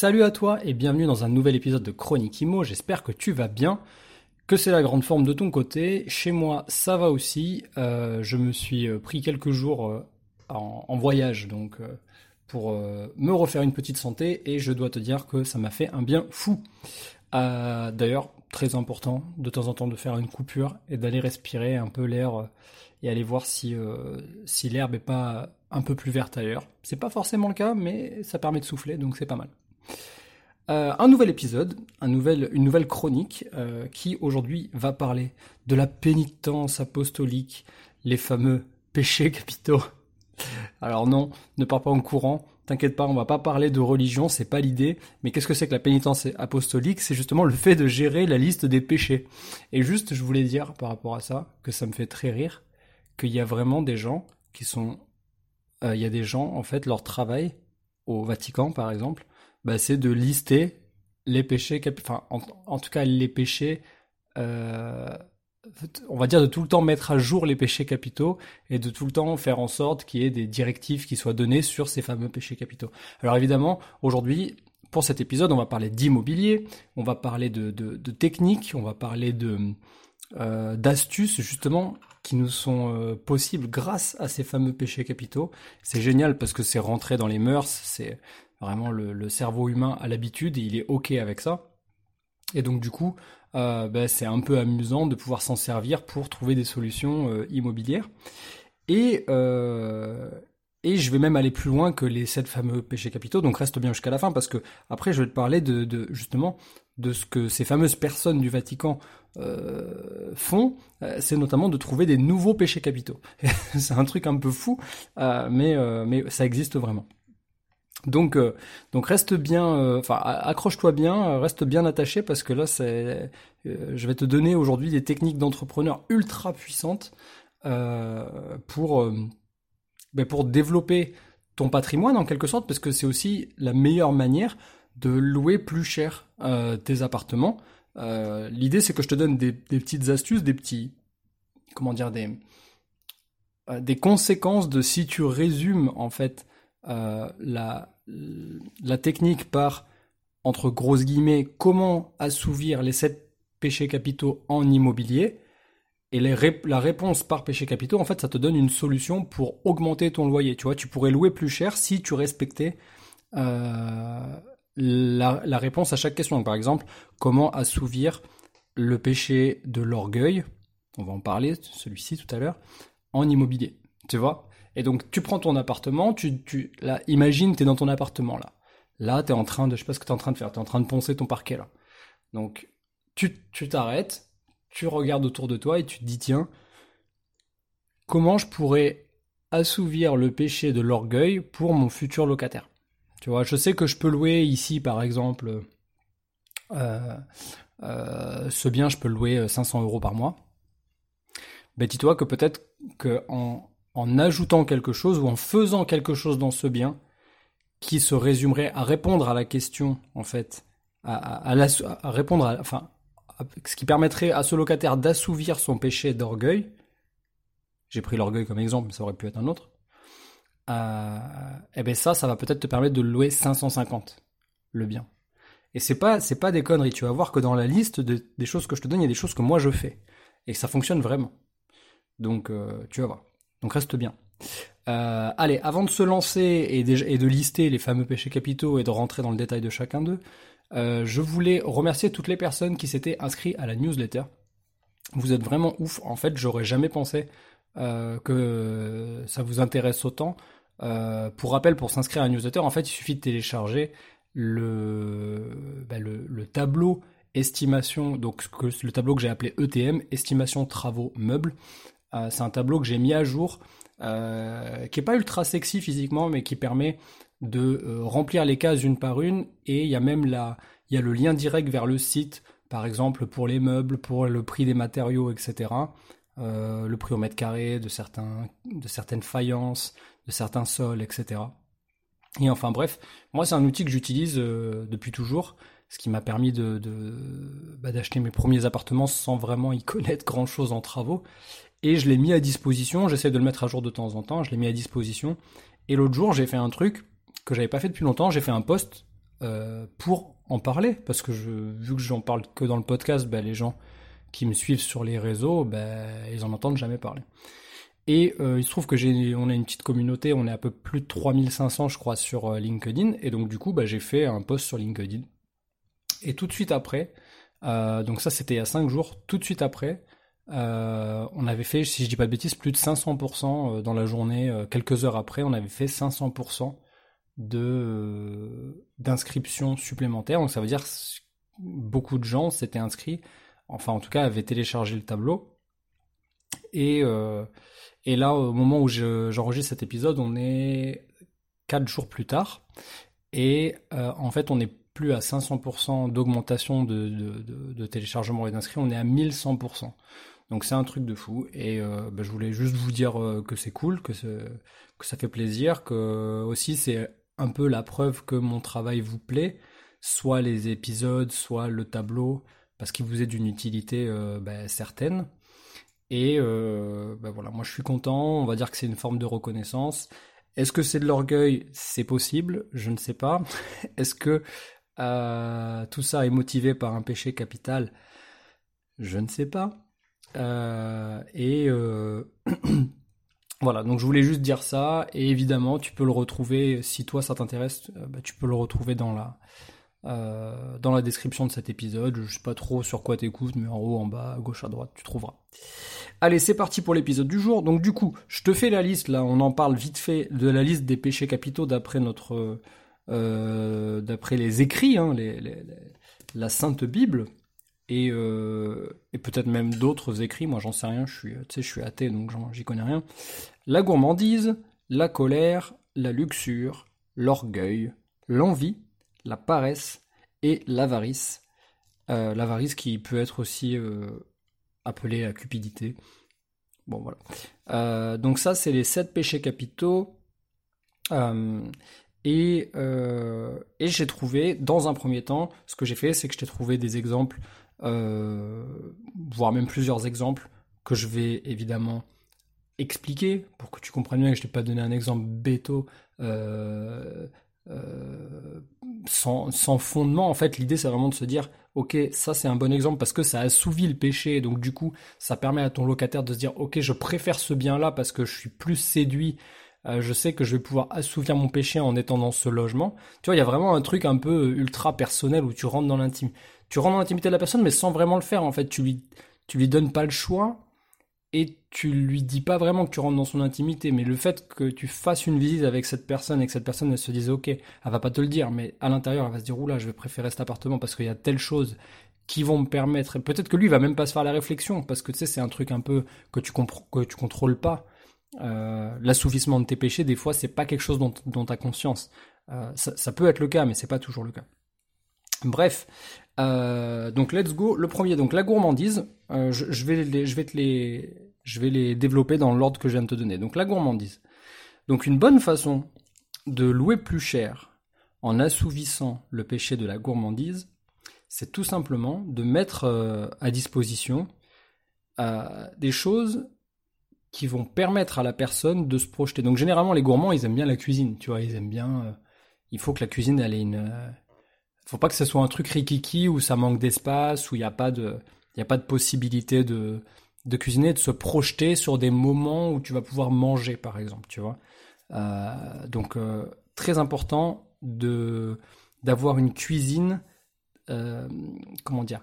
Salut à toi et bienvenue dans un nouvel épisode de Chronique Imo, j'espère que tu vas bien, que c'est la grande forme de ton côté. Chez moi ça va aussi, euh, je me suis euh, pris quelques jours euh, en, voyage donc pour me refaire une petite santé et je dois te dire que ça m'a fait un bien fou. D'ailleurs, très important de temps en temps de faire une coupure et d'aller respirer un peu l'air et aller voir si, si l'herbe est pas un peu plus verte ailleurs. C'est pas forcément le cas, mais ça permet de souffler, donc c'est pas mal. Euh, un nouvel épisode, une nouvelle chronique euh, qui aujourd'hui va parler de la pénitence apostolique, les fameux péchés capitaux. Alors non, ne pars pas en courant, t'inquiète pas, on va pas parler de religion, c'est pas l'idée, mais qu'est-ce que c'est que la pénitence apostolique? C'est justement le fait de gérer la liste des péchés. Et juste, je voulais dire par rapport à ça, que ça me fait très rire, qu'il y a vraiment des gens qui sont... Euh, il y a des gens, en fait, leur travail, au Vatican par exemple, bah, c'est de lister les péchés, enfin, en, tout cas les péchés, euh, on va dire de tout le temps mettre à jour les péchés capitaux et de tout le temps faire en sorte qu'il y ait des directives qui soient données sur ces fameux péchés capitaux. Alors évidemment, aujourd'hui, pour cet épisode, on va parler d'immobilier, on va parler de, techniques, on va parler de euh, d'astuces justement qui nous sont euh, possibles grâce à ces fameux péchés capitaux. C'est génial parce que c'est rentré dans les mœurs, Vraiment, le, cerveau humain a l'habitude et il est OK avec ça. Et donc, du coup, euh, ben, c'est un peu amusant de pouvoir s'en servir pour trouver des solutions euh, immobilières. Et, euh, et je vais même aller plus loin que les sept fameux péchés capitaux. Donc, reste bien jusqu'à la fin parce que après, je vais te parler de, justement de ce que ces fameuses personnes du Vatican font, c'est notamment de trouver des nouveaux péchés capitaux. c'est un truc un peu fou, mais, mais ça existe vraiment. Donc, euh, donc reste bien, euh, enfin accroche-toi bien, euh, reste bien attaché parce que là, c'est, je vais te donner aujourd'hui des techniques d'entrepreneur ultra puissantes pour, ben pour développer ton patrimoine en quelque sorte, parce que c'est aussi la meilleure manière de louer plus cher tes appartements. L'idée, c'est que je te donne des, des, petites astuces, des petits, comment dire, des, des conséquences de si tu résumes en fait euh, la, la technique par, entre grosses guillemets, comment assouvir les sept péchés capitaux en immobilier. Et la réponse par péché capitaux, en fait, ça te donne une solution pour augmenter ton loyer. Tu vois, tu pourrais louer plus cher si tu respectais euh, la, réponse à chaque question. par exemple, comment assouvir le péché de l'orgueil On va en parler, celui-ci tout à l'heure, en immobilier. Tu vois? Et donc, tu prends ton appartement, tu, tu, là, imagine, tu es dans ton appartement, là. Là, tu es en train de, je sais pas ce que tu es en train de faire, tu es en train de poncer ton parquet, là. Donc, tu, tu t'arrêtes, tu regardes autour de toi et tu te dis, tiens, comment je pourrais assouvir le péché de l'orgueil pour mon futur locataire? Tu vois, je sais que je peux louer ici, par exemple, euh, euh, ce bien, je peux louer 500 euros par mois. Ben, dis-toi que peut-être qu'en en ajoutant quelque chose ou en faisant quelque chose dans ce bien qui se résumerait à répondre à la question, en fait, à, répondre à, enfin, ce qui permettrait à ce locataire d'assouvir son péché d'orgueil. J'ai pris l'orgueil comme exemple, mais ça aurait pu être un autre. Euh, eh ben ça, ça va peut-être te permettre de louer 550 le bien. Et c'est pas, c'est pas des conneries. Tu vas voir que dans la liste des choses que je te donne, il y a des choses que moi je fais et ça fonctionne vraiment. Donc, euh, tu vas voir. Donc reste bien. Euh, allez, avant de se lancer et de, lister les fameux péchés capitaux et de rentrer dans le détail de chacun d'eux, euh, je voulais remercier toutes les personnes qui s'étaient inscrites à la newsletter. Vous êtes vraiment ouf. En fait, j'aurais jamais pensé euh, que ça vous intéresse autant. pour rappel, pour s'inscrire à la newsletter, en fait, il suffit de télécharger le, ben, le, tableau estimation, donc le tableau que j'ai appelé ETM, estimation travaux meubles. Euh, c'est un tableau que j'ai mis à jour, euh, qui est pas ultra sexy physiquement, mais qui permet de euh, remplir les cases une par une et il y a même il y a le lien direct vers le site, par exemple pour les meubles, pour le prix des matériaux, etc. Le prix au mètre carré de certaines faïences, de certains sols, etc. Et enfin bref, moi c'est un outil que j'utilise euh, depuis toujours, ce qui m'a permis de, bah, d'acheter mes premiers appartements sans vraiment y connaître grand chose en travaux. Et je l'ai mis à disposition, j'essaie de le mettre à jour de temps en temps, je l'ai mis à disposition. Et l'autre jour j'ai fait un truc que j'avais pas fait depuis longtemps, j'ai fait un post euh, pour en parler, parce que je, vu que j'en parle que dans le podcast, bah, les gens qui me suivent sur les réseaux, bah, ils en entendent jamais parler. Et euh, il se trouve que j'ai, on a une petite communauté, on est à peu plus de 3500 je crois sur euh, LinkedIn, et donc du coup bah, j'ai fait un post sur LinkedIn. Et tout de suite après, euh, donc ça c'était il y a 5 jours, tout de suite après, on avait fait, si je dis pas de bêtises, plus de 500% dans la journée, quelques heures après, on avait fait 500% de d'inscriptions supplémentaires. Donc ça veut dire que beaucoup de gens s'étaient inscrits, enfin en tout cas avaient téléchargé le tableau. Et et là, au moment où j'enregistre cet épisode, on est 4 jours plus tard. Et euh, en fait, on n'est plus à 500% d'augmentation de, téléchargement et d'inscrits, on est à 1100%. Donc c'est un truc de fou. Et euh, bah, je voulais juste vous dire euh, que c'est cool, que, que ça fait plaisir, que aussi c'est un peu la preuve que mon travail vous plaît, soit les épisodes, soit le tableau, parce qu'il vous est d'une utilité bah, certaine. Et ben voilà, moi je suis content, on va dire que c'est une forme de reconnaissance. Est-ce que c'est de l'orgueil? C'est possible, je ne sais pas. Est-ce que euh, tout ça est motivé par un péché capital? Je ne sais pas. Euh, et voilà, donc je voulais juste dire ça. Et évidemment, tu peux le retrouver, si toi ça t'intéresse, bah, tu peux le retrouver dans la, euh, dans la description de cet épisode. Je sais pas trop sur quoi t'écoutes, mais en haut, en bas, à gauche, à droite, tu trouveras. Allez, c'est parti pour l'épisode du jour. Donc du coup, je te fais la liste, là, on en parle vite fait, de la liste des péchés capitaux d'après notre... Euh, d'après les écrits, hein, la Sainte Bible, et, euh, et peut-être même d'autres écrits, moi j'en sais rien, je suis, je suis athée, donc j'y connais rien. La gourmandise, la colère, la luxure, l'orgueil, l'envie, la paresse et l'avarice. Euh, l'avarice qui peut être aussi euh, appelée la cupidité. Bon voilà. Euh, donc ça c'est les sept péchés capitaux. et, j'ai trouvé, dans un premier temps, ce que j'ai fait, c'est que je t'ai trouvé des exemples, voire même plusieurs exemples, que je vais évidemment expliquer pour que tu comprennes bien que je t'ai pas donné un exemple euh, sans, sans, fondement. En fait, l'idée, c'est vraiment de se dire, ok, ça c'est un bon exemple parce que ça assouvit le péché, donc du coup, ça permet à ton locataire de se dire, ok, je préfère ce bien-là parce que je suis plus séduit. Euh, je sais que je vais pouvoir assouvir mon péché en étant dans ce logement. Tu vois, il y a vraiment un truc un peu ultra personnel où tu rentres dans l'intimité. Tu rentres dans l'intimité de la personne, mais sans vraiment le faire. En fait, tu lui, tu lui donnes pas le choix et tu lui dis pas vraiment que tu rentres dans son intimité, mais le fait que tu fasses une visite avec cette personne et que cette personne elle se dise ok, elle va pas te le dire, mais à l'intérieur elle va se dire oula, je vais préférer cet appartement parce qu'il y a telle chose qui vont me permettre. Peut-être que lui va même pas se faire la réflexion parce que tu sais c'est un truc un peu que tu que tu contrôles pas. Euh, L'assouvissement de tes péchés, des fois, c'est pas quelque chose dont, dont tu as conscience. Euh, ça, ça, peut être le cas, mais c'est pas toujours le cas. Bref, euh, donc let's go. Le premier, donc la gourmandise. Euh, je, vais vais te les, je vais les développer dans l'ordre que je viens de te donner. Donc la gourmandise. Donc une bonne façon de louer plus cher en assouvissant le péché de la gourmandise, c'est tout simplement de mettre euh, à disposition des choses qui vont permettre à la personne de se projeter. Donc généralement les gourmands ils aiment bien la cuisine, tu vois, ils aiment bien. il faut que la cuisine elle ait une faut pas que ce soit un truc rikiki où ça manque d'espace, où il n'y a pas de, il y a pas de possibilité de, de cuisiner, de se projeter sur des moments où tu vas pouvoir manger, par exemple, tu vois. Euh, donc euh, très important de d'avoir une cuisine, euh, comment dire,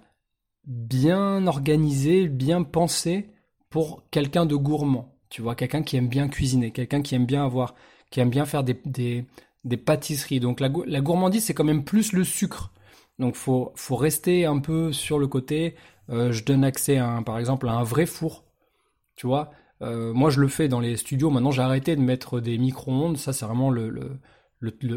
bien organisée, bien pensée pour quelqu'un de gourmand. Tu vois, quelqu'un qui aime bien cuisiner, quelqu'un qui aime bien avoir, qui aime bien faire des, des, des pâtisseries. Donc la, la gourmandise, c'est quand même plus le sucre. Donc faut faut rester un peu sur le côté. Euh, je donne accès à par exemple à un vrai four. Tu vois, euh, moi je le fais dans les studios. Maintenant j'ai arrêté de mettre des micro-ondes. Ça c'est vraiment le,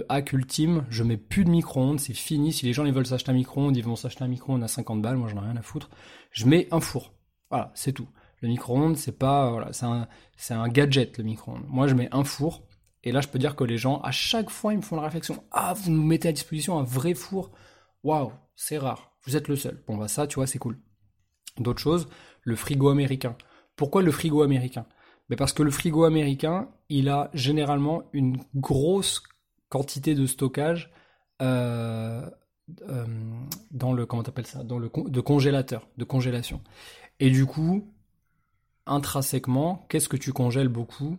hack ultime, je mets plus de micro-ondes, c'est fini. Si les gens ils veulent s'acheter un micro-ondes, ils vont s'acheter un micro-ondes à 50 balles, moi j'en ai rien à foutre. Je mets un four. Voilà, c'est tout. Le micro-ondes, c'est pas, voilà, c'est un, c'est un gadget, le micro-ondes. Moi, je mets un four. Et là, je peux dire que les gens, à chaque fois, ils me font la réflexion. Ah, vous nous mettez à disposition un vrai four. Waouh, c'est rare. Vous êtes le seul. Bon, bah, ça, tu vois, c'est cool. D'autres choses, le frigo américain. Pourquoi le frigo américain? Mais parce que le frigo américain, il a généralement une grosse quantité de stockage euh, euh, dans le comment t'appelles ça? Dans le de congélateur de congélation et du coup intrinsèquement qu'est-ce que tu congèles beaucoup?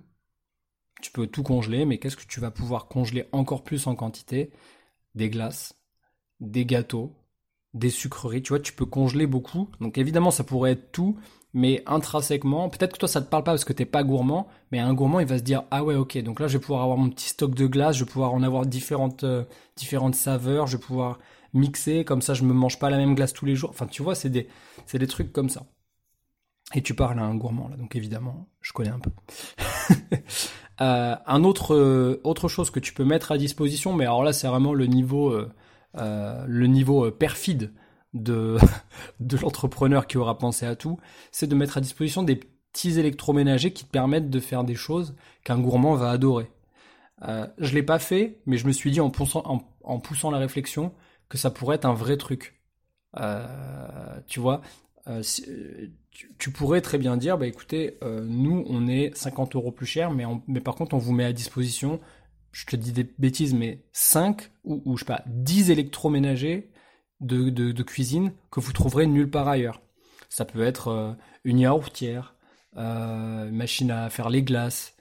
Tu peux tout congeler mais qu'est-ce que tu vas pouvoir congeler encore plus en quantité? Des glaces des gâteaux des sucreries tu vois tu peux congeler beaucoup donc évidemment ça pourrait être tout mais intrinsèquement, peut-être que toi ça te parle pas parce que t'es pas gourmand, mais un gourmand il va se dire ah ouais ok donc là je vais pouvoir avoir mon petit stock de glace, je vais pouvoir en avoir différentes euh, différentes saveurs, je vais pouvoir mixer comme ça je me mange pas la même glace tous les jours. Enfin tu vois c'est des c'est des trucs comme ça. Et tu parles à un gourmand là donc évidemment je connais un peu. euh, un autre euh, autre chose que tu peux mettre à disposition, mais alors là c'est vraiment le niveau euh, le niveau perfide de, l'entrepreneur qui aura pensé à tout, c'est de mettre à disposition des petits électroménagers qui te permettent de faire des choses qu'un gourmand va adorer. Euh, je l'ai pas fait, mais je me suis dit en poussant, la réflexion que ça pourrait être un vrai truc. Euh, tu vois, euh, tu, pourrais très bien dire, bah écoutez, euh, nous on est 50 euros plus cher, mais par contre on vous met à disposition, je te dis des bêtises, mais 5 ou, je sais pas, 10 électroménagers de, cuisine que vous trouverez nulle part ailleurs. Ça peut être euh, une yaourtière, euh, machine à faire les glaces,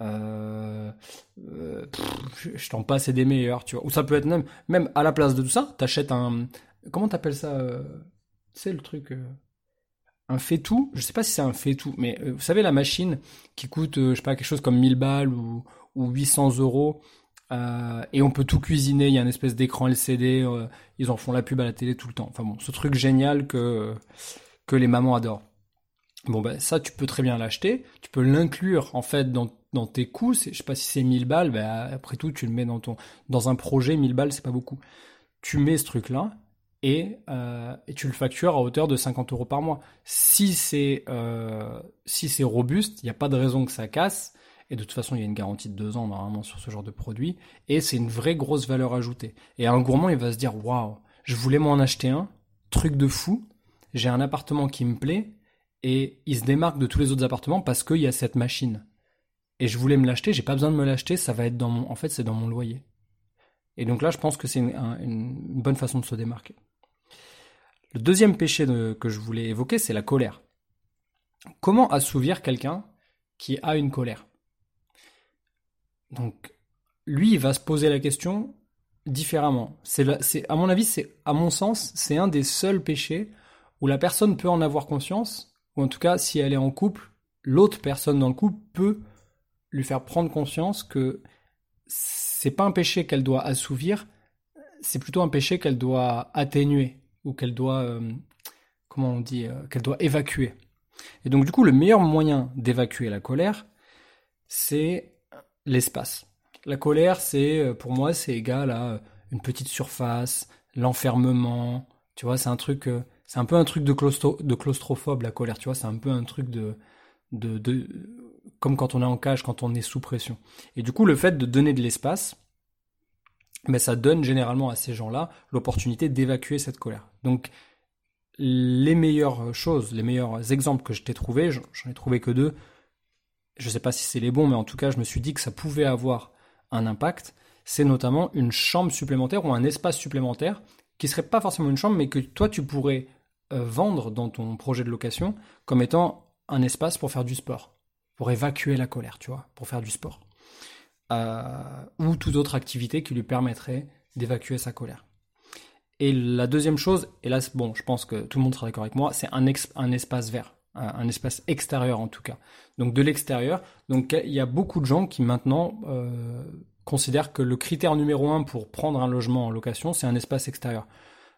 euh, euh je t'en passe et des meilleurs, tu vois. Ou ça peut être même, même à la place de tout ça, t'achètes un, comment t'appelles ça, c'est le truc, un fait-tout. Je sais pas si c'est un fait-tout, mais vous savez la machine qui coûte, je sais pas, quelque chose comme 1000 balles ou, ou 800 euros euh, et on peut tout cuisiner, il y a une espèce d'écran LCD, euh, ils en font la pub à la télé tout le temps. Enfin bon, ce truc génial que, que les mamans adorent. Bon ben ça tu peux très bien l'acheter, tu peux l'inclure en fait dans, dans tes coûts, je sais pas si c'est 1000 balles, ben après tout tu le mets dans ton dans un projet, 1000 balles c'est pas beaucoup. Tu mets ce truc là et, euh, et tu le factures à hauteur de 50 euros par mois. Si c'est si c'est robuste, il n'y a pas de raison que ça casse et de toute façon, il y a une garantie de deux ans normalement sur ce genre de produit. Et c'est une vraie grosse valeur ajoutée. Et un gourmand, il va se dire waouh, je voulais m'en acheter un, truc de fou. J'ai un appartement qui me plaît et il se démarque de tous les autres appartements parce qu'il y a cette machine. Et je voulais me l'acheter, j'ai pas besoin de me l'acheter, ça va être dans mon, en fait, c'est dans mon loyer. Et donc là, je pense que c'est une, bonne façon de se démarquer. Le deuxième péché que je voulais évoquer, c'est la colère. Comment assouvir quelqu'un qui a une colère? Donc, lui, il va se poser la question différemment. C'est, à mon avis, c'est, à mon sens, c'est un des seuls péchés où la personne peut en avoir conscience, ou en tout cas, si elle est en couple, l'autre personne dans le couple peut lui faire prendre conscience que c'est pas un péché qu'elle doit assouvir, c'est plutôt un péché qu'elle doit atténuer ou qu'elle doit, euh, comment on dit, euh, qu'elle doit évacuer. Et donc du coup, le meilleur moyen d'évacuer la colère, c'est l'espace. La colère, c'est euh, pour moi, c'est égal à euh, une petite surface, l'enfermement. Tu vois, c'est un truc, euh, c'est un peu un truc de, de claustrophobe la colère. Tu vois, c'est un peu un truc de, de, de, comme quand on est en cage, quand on est sous pression. Et du coup, le fait de donner de l'espace, ben, ça donne généralement à ces gens-là l'opportunité d'évacuer cette colère. Donc, les meilleures choses, les meilleurs exemples que je t'ai trouvés, j'en ai trouvé que deux, je ne sais pas si c'est les bons, mais en tout cas, je me suis dit que ça pouvait avoir un impact. C'est notamment une chambre supplémentaire ou un espace supplémentaire qui serait pas forcément une chambre, mais que toi tu pourrais euh, vendre dans ton projet de location comme étant un espace pour faire du sport, pour évacuer la colère, tu vois, pour faire du sport, euh, ou toute autre activité qui lui permettrait d'évacuer sa colère. Et la deuxième chose, et là, bon, je pense que tout le monde sera d'accord avec moi, c'est un, un espace vert un espace extérieur en tout cas. Donc de l'extérieur. Donc il y a beaucoup de gens qui maintenant euh, considèrent que le critère numéro un pour prendre un logement en location, c'est un espace extérieur.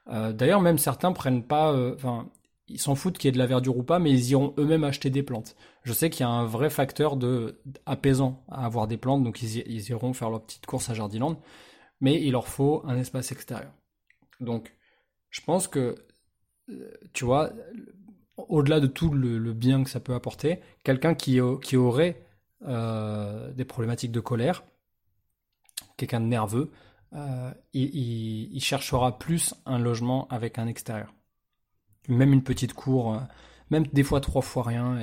Euh, d'ailleurs, même certains prennent pas, euh, enfin, ils s'en foutent qu'il y ait de la verdure ou pas, mais ils iront eux-mêmes acheter des plantes. Je sais qu'il y a un vrai facteur de apaisant à avoir des plantes, donc ils, ils iront faire leur petite course à Jardiland, mais il leur faut un espace extérieur. Donc, je pense que, tu vois, au-delà de tout le, bien que ça peut apporter, quelqu'un qui, aurait euh, des problématiques de colère, quelqu'un de nerveux, euh, il, cherchera plus un logement avec un extérieur. Même une petite cour, euh, même des fois trois fois rien.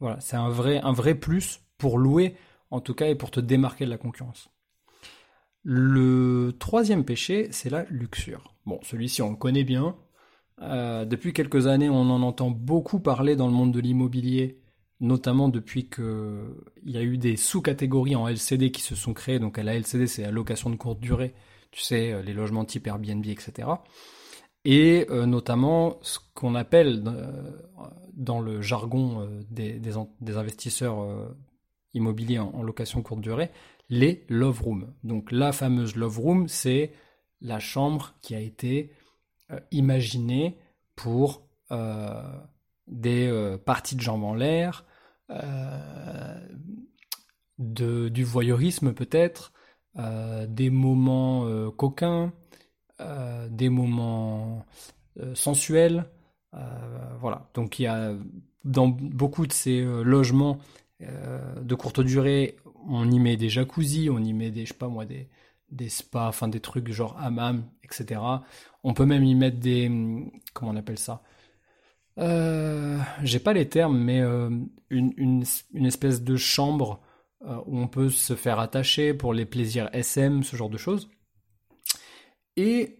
Voilà, c'est un vrai, un vrai plus pour louer, en tout cas, et pour te démarquer de la concurrence. Le troisième péché, c'est la luxure. Bon, celui-ci, on le connaît bien. Euh, depuis quelques années, on en entend beaucoup parler dans le monde de l'immobilier, notamment depuis qu'il y a eu des sous-catégories en LCD qui se sont créées. Donc, la LCD, c'est la location de courte durée, tu sais, euh, les logements type Airbnb, etc. Et euh, notamment ce qu'on appelle dans le jargon des, investisseurs immobiliers en, en, location courte durée, les love rooms. Donc, la fameuse love room, c'est la chambre qui a été imaginé pour euh, des euh, parties de jambes en l'air, du voyeurisme peut-être, des moments coquins, des moments sensuels. voilà. Donc il y a dans beaucoup de ces logements de courte durée, on y met des jacuzzis, on y met des, je sais pas moi, des, des spas, enfin des trucs genre hammam, etc. On peut même y mettre des, comment on appelle ça? Euh, J'ai pas les termes, mais euh, une, une, espèce de chambre euh, où on peut se faire attacher pour les plaisirs SM, ce genre de choses. Et,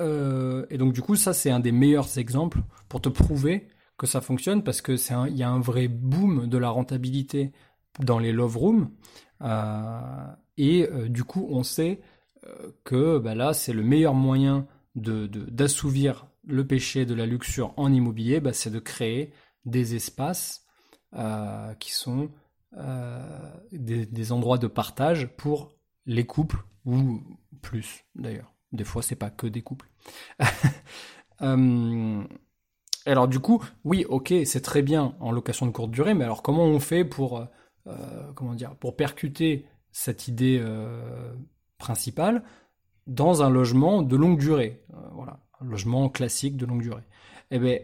et donc du coup, ça c'est un des meilleurs exemples pour te prouver que ça fonctionne parce que c'est il y a un vrai boom de la rentabilité dans les love rooms. et du coup, on sait que bah là, c'est le meilleur moyen d'assouvir de, le péché de la luxure en immobilier, bah, c'est de créer des espaces euh, qui sont euh, des, endroits de partage pour les couples ou plus d'ailleurs. Des fois, c'est pas que des couples. Euh, alors du coup, oui, ok, c'est très bien en location de courte durée, mais alors comment on fait pour comment dire pour percuter cette idée principal dans un logement de longue durée. Euh, voilà, un logement classique de longue durée. Eh bien,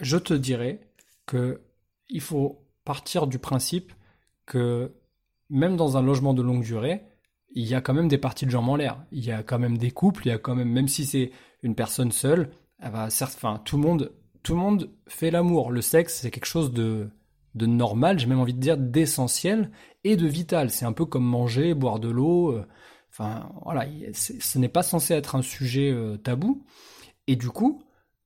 je te dirais que il faut partir du principe que même dans un logement de longue durée, il y a quand même des parties de jambes en l'air. Il y a quand même des couples, il y a quand même, même si c'est une personne seule, va certes, enfin, tout le monde, tout le monde fait l'amour. Le sexe, c'est quelque chose de, de normal, j'ai même envie de dire d'essentiel et de vital. C'est un peu comme manger, boire de l'eau. Euh, Enfin, voilà, ce n'est pas censé être un sujet euh, tabou. Et du coup,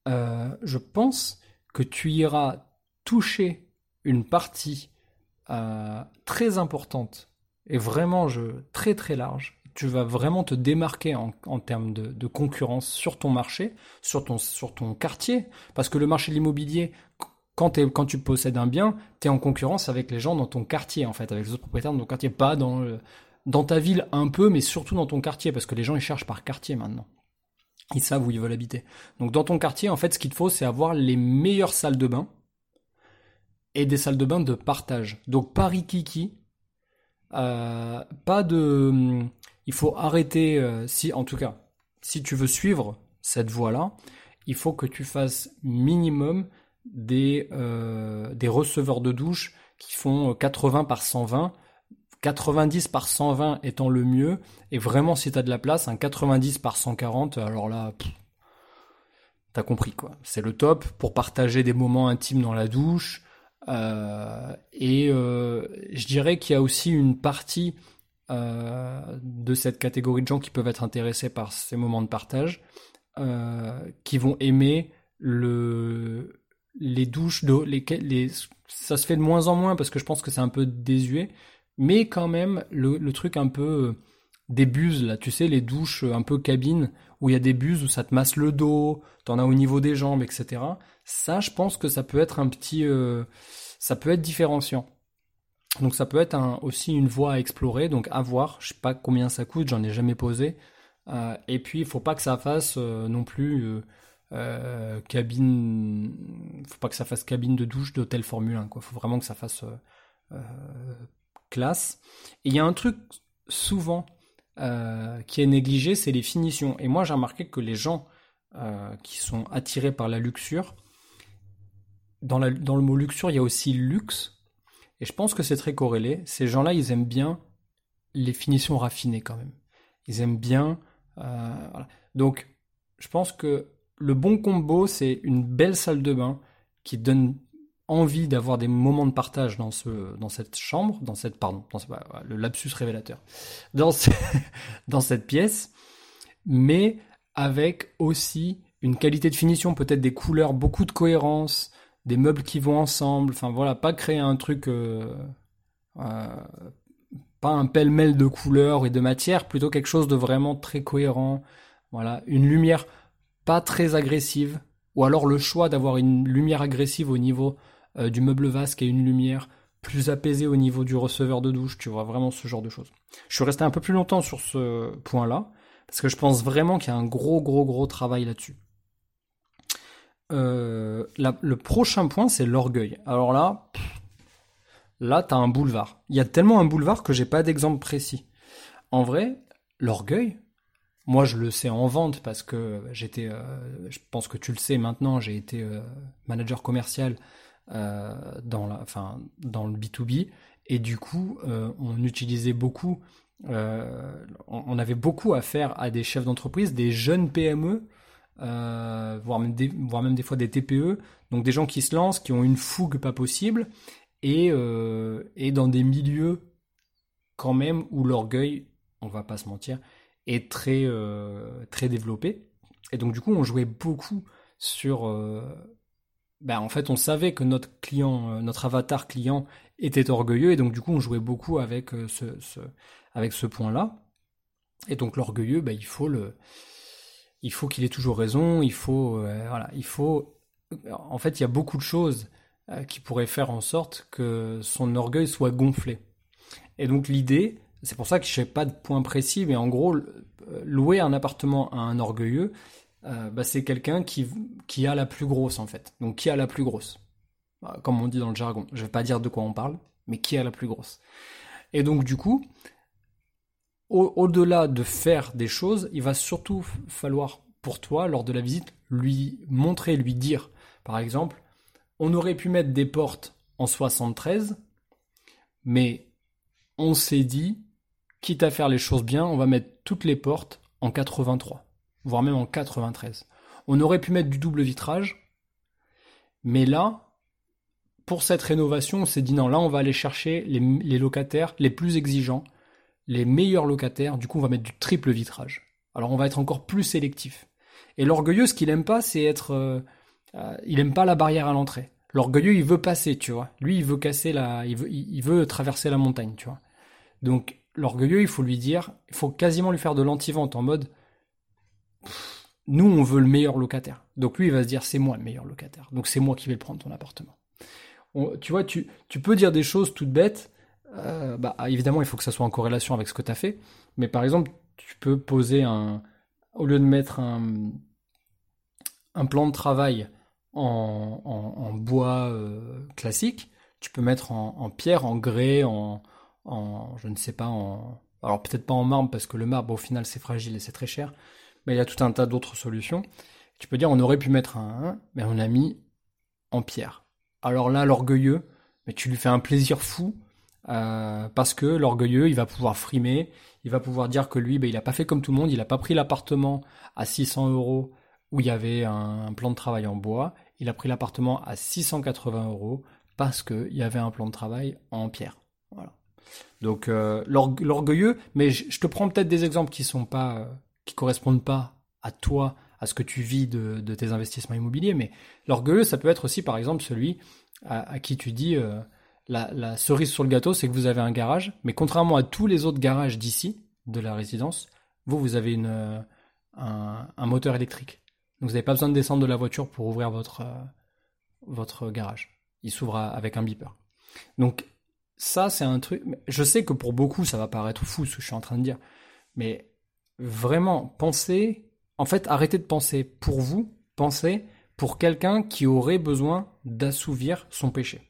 euh, je pense que tu iras toucher une partie euh, très importante et vraiment je, très très large. Tu vas vraiment te démarquer en, termes de, concurrence sur ton marché, sur ton, quartier. Parce que le marché de l'immobilier, quand, tu possèdes un bien, tu es en concurrence avec les gens dans ton quartier, en fait, avec les autres propriétaires de ton quartier, pas dans le, dans ta ville un peu, mais surtout dans ton quartier, parce que les gens ils cherchent par quartier maintenant. Ils savent où ils veulent habiter. Donc dans ton quartier, en fait, ce qu'il te faut, c'est avoir les meilleures salles de bain et des salles de bain de partage. Donc Paris Kiki, euh, pas de. Il faut arrêter. Euh, si, en tout cas, si tu veux suivre cette voie-là, il faut que tu fasses minimum des, euh, des receveurs de douche qui font 80 par 120 90 par 120 étant le mieux, et vraiment si t'as de la place, un 90 par 140, alors là, t'as compris quoi. C'est le top pour partager des moments intimes dans la douche. Euh, et euh, je dirais qu'il y a aussi une partie euh, de cette catégorie de gens qui peuvent être intéressés par ces moments de partage, qui vont aimer le les douches d'eau, ça se fait de moins en moins parce que je pense que c'est un peu désuet, mais quand même le, truc un peu euh, des buses là, tu sais, les douches euh, un peu cabine où il y a des buses où ça te masse le dos, t'en as au niveau des jambes, etc. Ça, je pense que ça peut être un petit, euh, ça peut être différenciant. Donc ça peut être aussi une voie à explorer, donc à voir. Je sais pas combien ça coûte, j'en ai jamais posé. et puis il faut pas que ça fasse non plus cabine, faut pas que ça fasse cabine de douche d'hôtel Formule 1. Quoi, faut vraiment que ça fasse classe. Il y a un truc souvent qui est négligé, c'est les finitions. Et moi, j'ai remarqué que les gens qui sont attirés par la luxure, dans, le mot luxure, il y a aussi luxe. Et je pense que c'est très corrélé. Ces gens-là, ils aiment bien les finitions raffinées quand même. Ils aiment bien. Euh. Donc, je pense que le bon combo, c'est une belle salle de bain qui donne envie d'avoir des moments de partage dans ce dans cette chambre, dans cette pardon, dans le lapsus révélateur, dans dans cette pièce, mais avec aussi une qualité de finition, peut-être des couleurs, beaucoup de cohérence, des meubles qui vont ensemble. Enfin voilà, pas créer un truc, euh, euh, pas un pêle-mêle de couleurs et de matières, plutôt quelque chose de vraiment très cohérent. Voilà, une lumière pas très agressive, ou alors le choix d'avoir une lumière agressive au niveau euh, du meuble vasque et une lumière plus apaisée au niveau du receveur de douche, tu vois, vraiment ce genre de choses. Je suis resté un peu plus longtemps sur ce point-là, parce que je pense vraiment qu'il y a un gros, gros, gros travail là-dessus. Euh, le prochain point, c'est l'orgueil. Alors là, là, t'as un boulevard. Il y a tellement un boulevard que j'ai pas d'exemple précis. En vrai, l'orgueil, moi je le sais en vente parce que j'étais, euh, je pense que tu le sais maintenant, j'ai été manager commercial dans, la, enfin, dans le B2B et du coup, on utilisait beaucoup, on avait beaucoup à faire à des chefs d'entreprise, des jeunes PME euh, voire, même des, voire même des fois des TPE, donc des gens qui se lancent, qui ont une fougue pas possible, et, euh, et dans des milieux quand même où l'orgueil, on va pas se mentir, est très, euh, très développé. Et donc du coup, on jouait beaucoup sur... Ben, en fait, on savait que notre client, notre avatar client était orgueilleux, et donc du coup, on jouait beaucoup avec ce, ce point-là. Et donc l'orgueilleux, ben, il faut le il faut qu'il ait toujours raison, il faut, euh, voilà, il faut. En fait, il y a beaucoup de choses euh, qui pourraient faire en sorte que son orgueil soit gonflé. Et donc l'idée, c'est pour ça que je n'ai pas de point précis, mais en gros, louer un appartement à un orgueilleux, euh, bah, c'est quelqu'un qui, qui a la plus grosse en fait. Donc qui a la plus grosse Comme on dit dans le jargon. Je ne vais pas dire de quoi on parle, mais qui a la plus grosse Et donc du coup, au-delà de faire des choses, il va surtout falloir pour toi, lors de la visite, lui montrer, lui dire, par exemple, on aurait pu mettre des portes en 73, mais on s'est dit, quitte à faire les choses bien, on va mettre toutes les portes en 83, voire même en 93. On aurait pu mettre du double vitrage, mais là, pour cette rénovation, on s'est dit non, là on va aller chercher les locataires les plus exigeants, les meilleurs locataires, du coup on va mettre du triple vitrage. Alors on va être encore plus sélectif. Et l'orgueilleux, ce qu'il aime pas, c'est être... Euh, euh, il aime pas la barrière à l'entrée. L'orgueilleux, il veut passer, tu vois. Lui, il veut casser la... Il veut, il veut traverser la montagne, tu vois. Donc l'orgueilleux, il faut lui dire... Il faut quasiment lui faire de l'anti-vente en mode... nous, on veut le meilleur locataire. Donc lui, il va se dire, c'est moi le meilleur locataire. Donc c'est moi qui vais prendre ton appartement. tu vois, tu, peux dire des choses toutes bêtes, euh, bah, évidemment, il faut que ça soit en corrélation avec ce que tu as fait. Mais par exemple, tu peux poser un. Au lieu de mettre un, plan de travail en, bois euh, classique, tu peux mettre en, pierre, en grès, en, en, je ne sais pas, en. Alors peut-être pas en marbre parce que le marbre au final c'est fragile et c'est très cher, il y a tout un tas d'autres solutions. Tu peux dire on aurait pu mettre un, mais on a mis en pierre. Alors là, l'orgueilleux, mais tu lui fais un plaisir fou euh, parce que l'orgueilleux, il va pouvoir frimer, il va pouvoir dire que lui, ben, il n'a pas fait comme tout le monde, il n'a pas pris l'appartement à 600 euros où il y avait un, plan de travail en bois, il a pris l'appartement à 680 euros parce qu'il y avait un plan de travail en pierre. Voilà. Donc euh, l'orgueilleux, mais je, te prends peut-être des exemples qui sont pas, euh, qui correspondent pas à toi, à ce que tu vis de, tes investissements immobiliers, mais l'orgueilleux, ça peut être aussi par exemple celui à, qui tu dis la, cerise sur le gâteau, c'est que vous avez un garage, mais contrairement à tous les autres garages d'ici, de la résidence, vous, vous avez une, euh, un, moteur électrique. Donc vous n'avez pas besoin de descendre de la voiture pour ouvrir votre, euh, votre garage. Il s'ouvre avec un beeper. Donc ça, c'est un truc. Je sais que pour beaucoup, ça va paraître fou ce que je suis en train de dire, mais vraiment, pensez. En fait, arrêtez de penser pour vous, pensez pour quelqu'un qui aurait besoin d'assouvir son péché.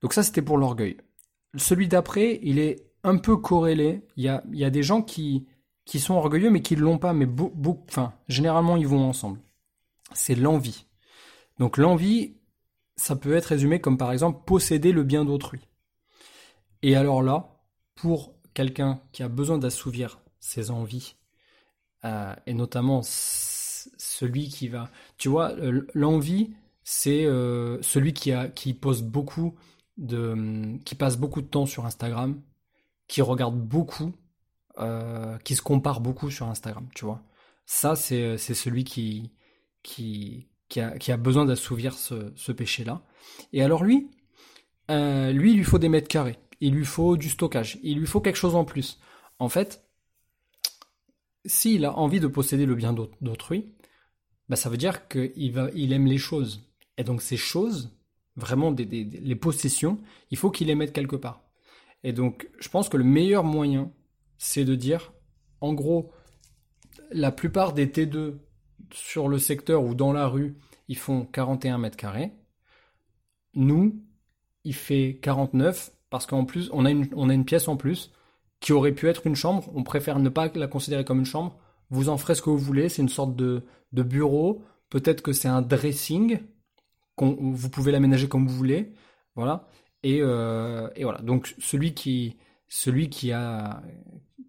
Donc ça, c'était pour l'orgueil. Celui d'après, il est un peu corrélé. Il y a, des gens qui, sont orgueilleux mais qui ne l'ont pas, mais enfin, généralement, ils vont ensemble. C'est l'envie. Donc l'envie, ça peut être résumé comme par exemple posséder le bien d'autrui. Et alors là, pour quelqu'un qui a besoin d'assouvir ses envies, euh, et notamment celui qui va, tu vois, l'envie, c'est euh, celui qui a, qui pose beaucoup de, qui passe beaucoup de temps sur Instagram, qui regarde beaucoup, euh, qui se compare beaucoup sur Instagram, tu vois. Ça, c'est celui qui, qui, qui a, besoin d'assouvir ce, ce péché-là. Et alors lui, euh, lui, il lui faut des mètres carrés, il lui faut du stockage, il lui faut quelque chose en plus. En fait, s'il a envie de posséder le bien d'autrui, bah ça veut dire qu'il il aime les choses. Et donc ces choses, vraiment des, des, les possessions, il faut qu'il les mette quelque part. Et donc je pense que le meilleur moyen, c'est de dire, en gros, la plupart des T2 sur le secteur ou dans la rue, ils font 41 mètres carrés. Nous, il fait 49 parce qu'en plus, on a, une, on a une pièce en plus qui aurait pu être une chambre. On préfère ne pas la considérer comme une chambre. Vous en ferez ce que vous voulez. C'est une sorte de, de bureau. Peut-être que c'est un dressing. Vous pouvez l'aménager comme vous voulez. Voilà. Et, euh, et, voilà. Donc celui qui, celui qui a,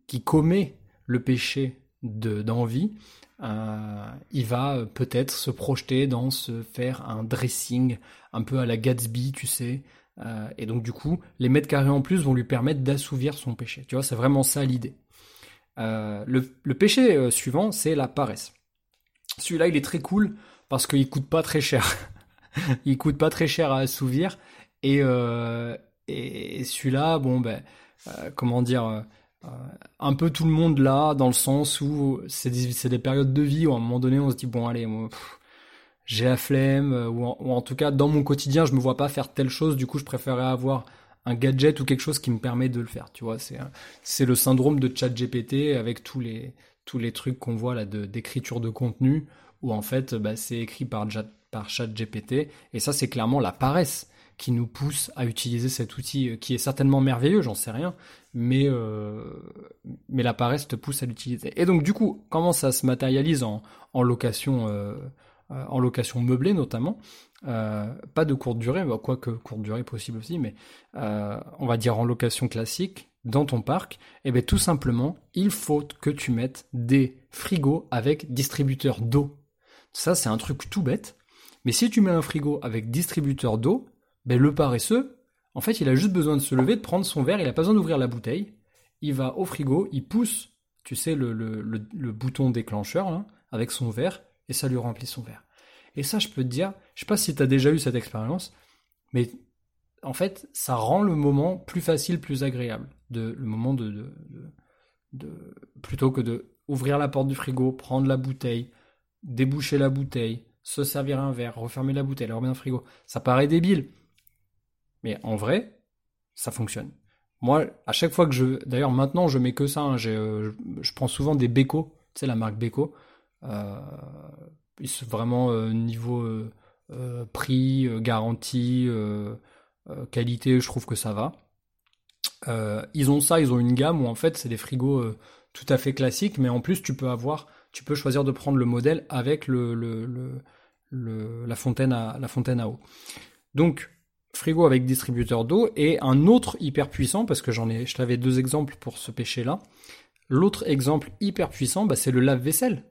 qui commet le péché d'envie, euh, il va peut-être se projeter dans se faire un dressing un peu à la Gatsby, tu sais. Euh, et donc du coup, les mètres carrés en plus vont lui permettre d'assouvir son péché. Tu vois, c'est vraiment ça l'idée. Euh, le, péché suivant, c'est la paresse. Celui-là, il est très cool parce qu'il coûte pas très cher. il coûte pas très cher à assouvir. Et, celui-là, bon ben, comment dire euh, un peu tout le monde là, dans le sens où c'est des, des, périodes de vie où à un moment donné on se dit bon allez, j'ai la flemme, euh, ou en, tout cas dans mon quotidien je me vois pas faire telle chose, du coup je préférerais avoir un gadget ou quelque chose qui me permet de le faire, tu vois, c'est c'est le syndrome de ChatGPT avec tous les tous les trucs qu'on voit là de d'écriture de contenu où en fait bah, c'est écrit par par ChatGPT et ça c'est clairement la paresse qui nous pousse à utiliser cet outil euh, qui est certainement merveilleux, j'en sais rien, mais, euh, mais la paresse te pousse à l'utiliser. Et donc du coup, comment ça se matérialise en, en location en location meublée notamment euh, Pas de courte durée, bah, quoique courte durée possible aussi, mais euh, on va dire en location classique dans ton parc, et eh bien tout simplement, il faut que tu mettes des frigos avec distributeur d'eau. Ça, c'est un truc tout bête, mais si tu mets un frigo avec distributeur d'eau, ben, le paresseux, en fait, il a juste besoin de se lever, de prendre son verre, il n'a pas besoin d'ouvrir la bouteille. Il va au frigo, il pousse, tu sais, le, le, bouton déclencheur avec son verre, et ça lui remplit son verre. Et ça, je peux te dire, je sais pas si tu as déjà eu cette expérience, mais en fait, ça rend le moment plus facile, plus agréable. Le moment de, de, plutôt que de ouvrir la porte du frigo, prendre la bouteille, déboucher la bouteille, se servir un verre, refermer la bouteille, la remettre dans le frigo. Ça paraît débile. Mais en vrai, ça fonctionne. Moi, à chaque fois que je... D'ailleurs, maintenant, je mets que ça. Hein. Euh, je prends souvent des Beko, tu sais, la marque Beko. Euh, vraiment euh, niveau euh, prix, garantie, qualité, je trouve que ça va. ils ont ça, ils ont une gamme où en fait, c'est des frigos tout à fait classiques, mais en plus, tu peux avoir... Tu peux choisir de prendre le modèle avec le, la, fontaine à, la fontaine à eau. Donc, frigo avec distributeur d'eau et un autre hyper puissant parce que j'en ai, je t'avais deux exemples pour ce péché-là. L'autre exemple hyper puissant, bah, c'est le lave-vaisselle.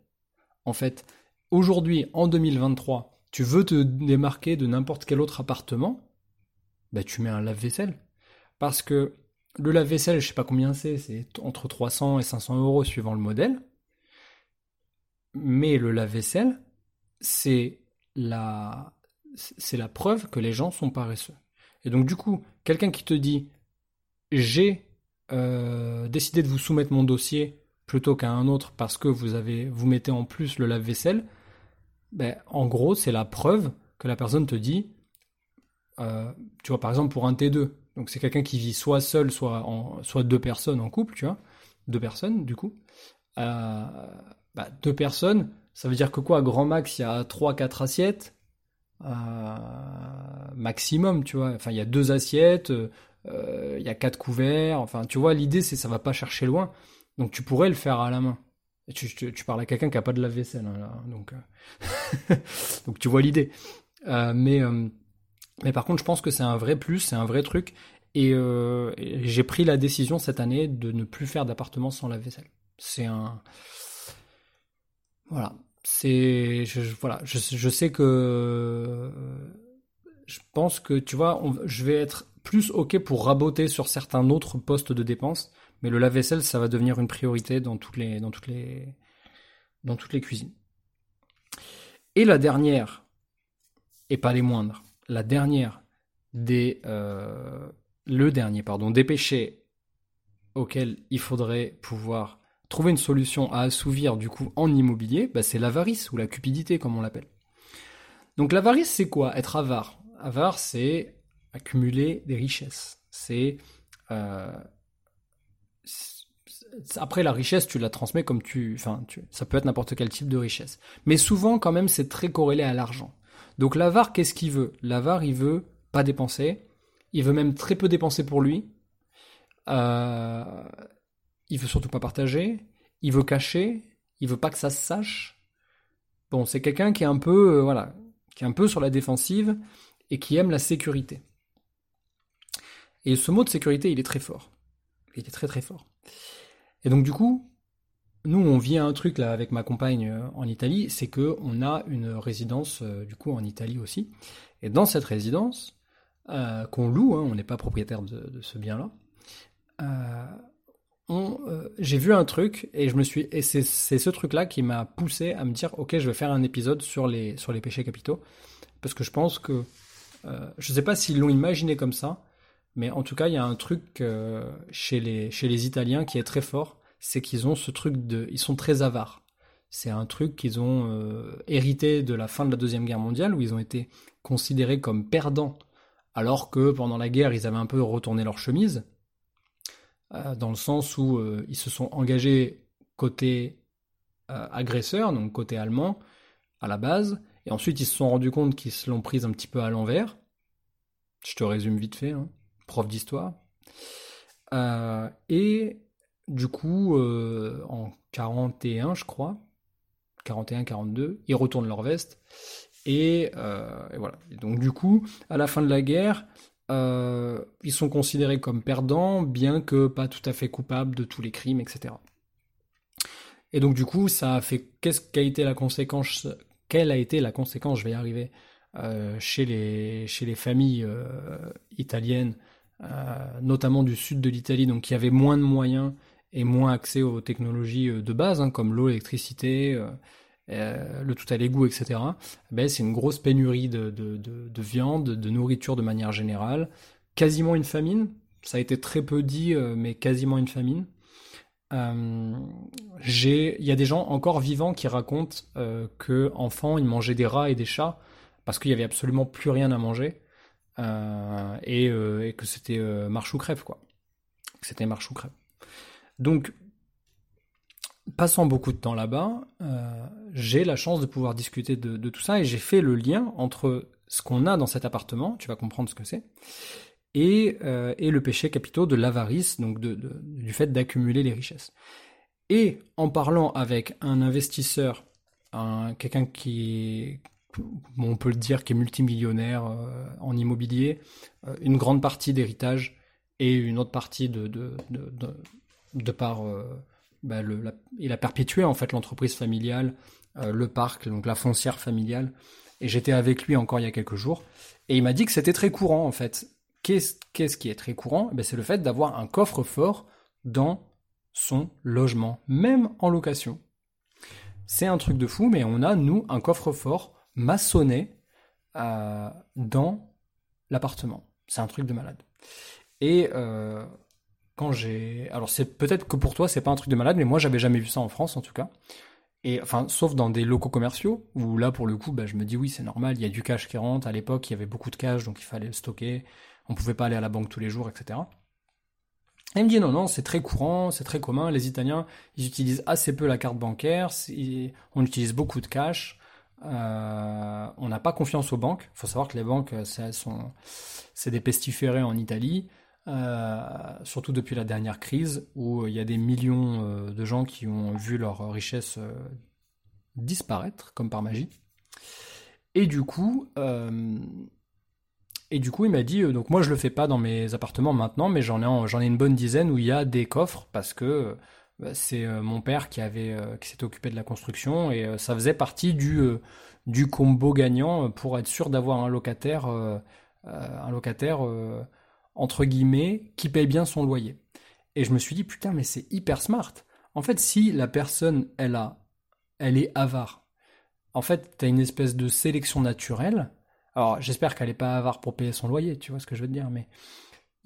En fait, aujourd'hui, en 2023, tu veux te démarquer de n'importe quel autre appartement, bah, tu mets un lave-vaisselle. Parce que le lave-vaisselle, je sais pas combien c'est, c'est entre 300 et 500 euros suivant le modèle. Mais le lave-vaisselle, c'est la, c'est la preuve que les gens sont paresseux. Et donc du coup, quelqu'un qui te dit j'ai euh, décidé de vous soumettre mon dossier plutôt qu'à un autre parce que vous avez vous mettez en plus le lave-vaisselle, ben, en gros c'est la preuve que la personne te dit, euh, tu vois par exemple pour un T2, donc c'est quelqu'un qui vit soit seul, soit en, soit deux personnes en couple, tu vois, deux personnes du coup, euh, bah, deux personnes, Ça veut dire que quoi, grand max, il y a 3-4 assiettes euh, maximum, tu vois. Enfin, il y a deux assiettes, il y a quatre couverts. Enfin, tu vois, l'idée, c'est ça va pas chercher loin. Donc, tu pourrais le faire à la main. Tu, parles à quelqu'un qui a pas de lave-vaisselle, hein, donc, euh, donc tu vois l'idée. mais, mais par contre, je pense que c'est un vrai plus, c'est un vrai truc. Et, j'ai pris la décision cette année de ne plus faire d'appartement sans lave-vaisselle. C'est un, voilà, c'est je, sais que je pense que tu vois, je vais être plus ok pour raboter sur certains autres postes de dépenses, mais le lave-vaisselle, ça va devenir une priorité dans toutes les dans toutes les dans toutes les cuisines. Et la dernière, et pas les moindres, la dernière des euh, le dernier pardon des péchés auxquels il faudrait pouvoir trouver une solution à assouvir du coup en immobilier, bah, c'est l'avarice ou la cupidité comme on l'appelle. Donc l'avarice c'est quoi? Être avare. Avare c'est accumuler des richesses. C'est euh, après la richesse tu la transmets comme tu, enfin ça peut être n'importe quel type de richesse. Mais souvent quand même c'est très corrélé à l'argent. Donc l'avare qu'est-ce qu'il veut? L'avare il veut pas dépenser, il veut même très peu dépenser pour lui. Euh, il veut surtout pas partager, il veut cacher, il veut pas que ça se sache. Bon, c'est quelqu'un qui est un peu, euh, voilà, qui est un peu sur la défensive et qui aime la sécurité. Et ce mot de sécurité, il est très fort. Il est très très fort. Et donc du coup, nous on vit un truc là avec ma compagne euh, en Italie, c'est que on a une résidence euh, du coup en Italie aussi. Et dans cette résidence qu'on loue, hein, on n'est pas propriétaire de, ce bien-là. Euh, j'ai vu un truc et je me suis c'est ce truc là qui m'a poussé à me dire ok je vais faire un épisode sur les sur les péchés capitaux parce que je pense que euh, je sais pas s'ils l'ont imaginé comme ça mais en tout cas il y a un truc euh, chez les Italiens qui est très fort c'est qu'ils ont ce truc de ils sont très avares c'est un truc qu'ils ont euh, hérité de la fin de la deuxième guerre mondiale où ils ont été considérés comme perdants alors que pendant la guerre ils avaient un peu retourné leur chemise euh, dans le sens où ils se sont engagés côté agresseur, donc côté allemand, à la base, et ensuite ils se sont rendus compte qu'ils se l'ont prise un petit peu à l'envers. Je te résume vite fait, hein. Prof d'histoire. et du coup, en 41, je crois, 41-42, ils retournent leur veste. Et, et voilà. Donc du coup, à la fin de la guerre, euh, ils sont considérés comme perdants, bien que pas tout à fait coupables de tous les crimes, etc. Et donc du coup, ça a fait qu'est-ce qu'a été la conséquence Quelle a été la conséquence Je vais y arriver euh, chez les chez les familles euh, italiennes, notamment du sud de l'Italie, donc qui avaient moins de moyens et moins accès aux technologies de base, hein, comme l'eau, l'électricité, euh, le tout à l'égout, etc., ben, c'est une grosse pénurie de, de, de, viande, de nourriture de manière générale, quasiment une famine, ça a été très peu dit, euh, mais quasiment une famine. Euh, il y a des gens encore vivants qui racontent euh, que ils mangeaient des rats et des chats parce qu'il y avait absolument plus rien à manger et, et, que c'était marche ou crève quoi. C'était marche ou crève. Donc passant beaucoup de temps là-bas, euh, j'ai la chance de pouvoir discuter de, tout ça et j'ai fait le lien entre ce qu'on a dans cet appartement, tu vas comprendre ce que c'est, et, euh, et, le péché capitaux de l'avarice, donc du fait d'accumuler les richesses. Et en parlant avec un investisseur, quelqu'un qui, on peut le dire, qui est multimillionnaire euh, en immobilier, une grande partie d'héritage et une autre partie de, de, de, de par il a perpétué en fait l'entreprise familiale, euh, le parc, donc la foncière familiale. Et j'étais avec lui encore il y a quelques jours, et il m'a dit que c'était très courant en fait. Qu'est-ce, qui est très courant? Ben, C'est le fait d'avoir un coffre-fort dans son logement, même en location. C'est un truc de fou, mais on a, nous, un coffre-fort maçonné euh, dans l'appartement. C'est un truc de malade. Et euh, quand j'ai, alors c'est peut-être que pour toi c'est pas un truc de malade, mais moi j'avais jamais vu ça en France en tout cas. Et enfin, sauf dans des locaux commerciaux où là pour le coup, bah, je me dis oui c'est normal, il y a du cash qui rentre. À l'époque il y avait beaucoup de cash donc il fallait le stocker. On pouvait pas aller à la banque tous les jours, etc. il me dit non, non, c'est très courant, c'est très commun. Les Italiens, ils utilisent assez peu la carte bancaire. On utilise beaucoup de cash. Euh, on n'a pas confiance aux banques. Il faut savoir que les banques, c'est des pestiférés en Italie, euh, surtout depuis la dernière crise où il y a des millions euh, de gens qui ont vu leur richesse disparaître comme par magie. Et du coup, et du coup, il m'a dit, donc moi je le fais pas dans mes appartements maintenant, mais j'en ai, j'en ai une bonne dizaine où il y a des coffres parce que c'est euh, mon père qui avait euh, qui s'était occupé de la construction et euh, ça faisait partie du du combo gagnant pour être sûr d'avoir un locataire un locataire entre guillemets qui paye bien son loyer. Et je me suis dit putain mais c'est hyper smart. En fait, si la personne elle a elle est avare. En fait, tu as une espèce de sélection naturelle. Alors, j'espère qu'elle n'est pas avare pour payer son loyer, tu vois ce que je veux te dire, mais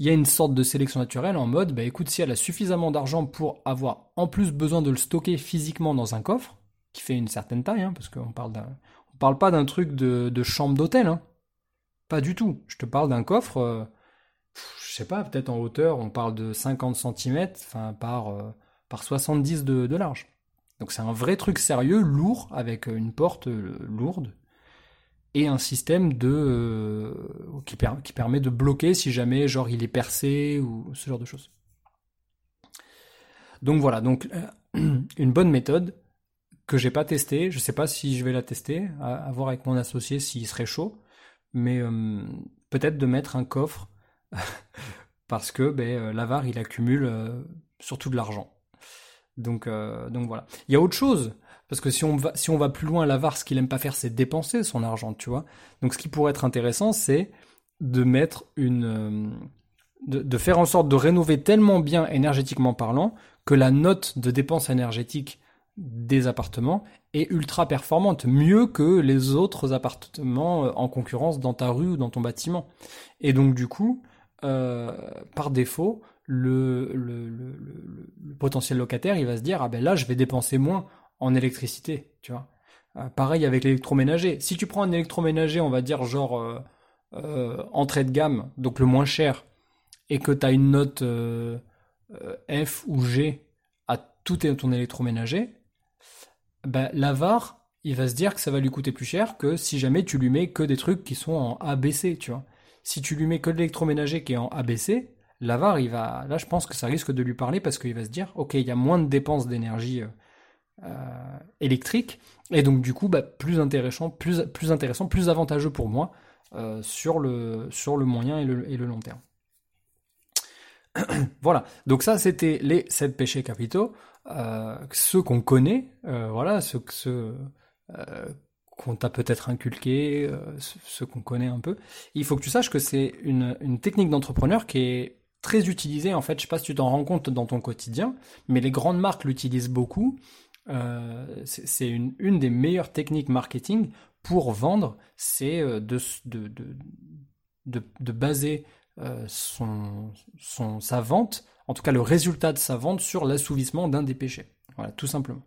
il y a une sorte de sélection naturelle en mode, bah écoute, si elle a suffisamment d'argent pour avoir en plus besoin de le stocker physiquement dans un coffre, qui fait une certaine taille, hein, parce qu'on parle d'un, on parle pas d'un truc de, chambre d'hôtel, hein. pas du tout. Je te parle d'un coffre, euh, je sais pas, peut-être en hauteur, on parle de 50 cm, enfin par euh, par 70 de, large. Donc c'est un vrai truc sérieux, lourd, avec une porte euh, lourde, et un système euh, qui, permet de bloquer si jamais genre il est percé ou ce genre de choses. Donc voilà, donc euh, une bonne méthode que j'ai pas testée, je sais pas si je vais la tester, à, voir avec mon associé s'il serait chaud, mais euh, peut-être de mettre un coffre parce que ben, l'avare il accumule surtout de l'argent. Donc voilà. Il y a autre chose parce que si on va, plus loin, l'avare, ce qu'il aime pas faire, c'est dépenser son argent, tu vois. Donc ce qui pourrait être intéressant, c'est de mettre une, euh, de, faire en sorte de rénover tellement bien énergétiquement parlant que la note de dépense énergétique des appartements est ultra performante, mieux que les autres appartements euh, en concurrence dans ta rue ou dans ton bâtiment. Et donc du coup, euh, par défaut, le, potentiel locataire, il va se dire ah ben là je vais dépenser moins en électricité, tu vois. Euh, pareil avec l'électroménager. Si tu prends un électroménager, on va dire genre euh, euh, entrée de gamme, donc le moins cher, et que tu as une note F ou G à tout ton électroménager, ben, l'avare, il va se dire que ça va lui coûter plus cher que si jamais tu lui mets que des trucs qui sont en ABC, tu vois. Si tu lui mets que l'électroménager qui est en ABC, l'avare, il va, là, je pense que ça risque de lui parler parce qu'il va se dire, ok, il y a moins de dépenses d'énergie électrique, et donc du coup bah, plus intéressant, plus, intéressant, plus avantageux pour moi euh, sur, le, sur le moyen et le, long terme. voilà, donc ça c'était les sept péchés capitaux, euh, ceux qu'on connaît, voilà, ceux, qu'on t'a peut-être inculqué, ceux qu'on connaît un peu. Il faut que tu saches que c'est une, technique d'entrepreneur qui est très utilisée. En fait, je sais pas si tu t'en rends compte dans ton quotidien, mais les grandes marques l'utilisent beaucoup euh, c'est une, des meilleures techniques marketing pour vendre, c'est euh, de, de, de, de, baser euh, son, son, sa vente, en tout cas le résultat de sa vente, sur l'assouvissement d'un des péchés. Voilà, tout simplement.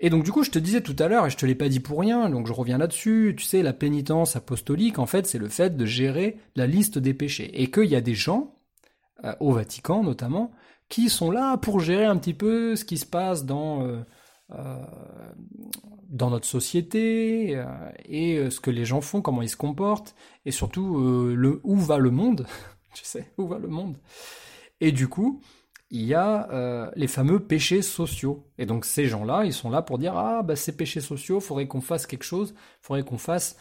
Et donc du coup, je te disais tout à l'heure, et je te l'ai pas dit pour rien, donc je reviens là-dessus, tu sais, la pénitence apostolique, en fait, c'est le fait de gérer la liste des péchés. Et qu'il y a des gens, au Vatican notamment, qui sont là pour gérer un petit peu ce qui se passe dans, euh, euh, dans notre société euh, et ce que les gens font, comment ils se comportent, et surtout le, où va le monde, tu sais, où va le monde. Et du coup, il y a les fameux péchés sociaux. Et donc ces gens-là, ils sont là pour dire ah bah ces péchés sociaux, faudrait qu'on fasse quelque chose, faudrait qu'on fasse,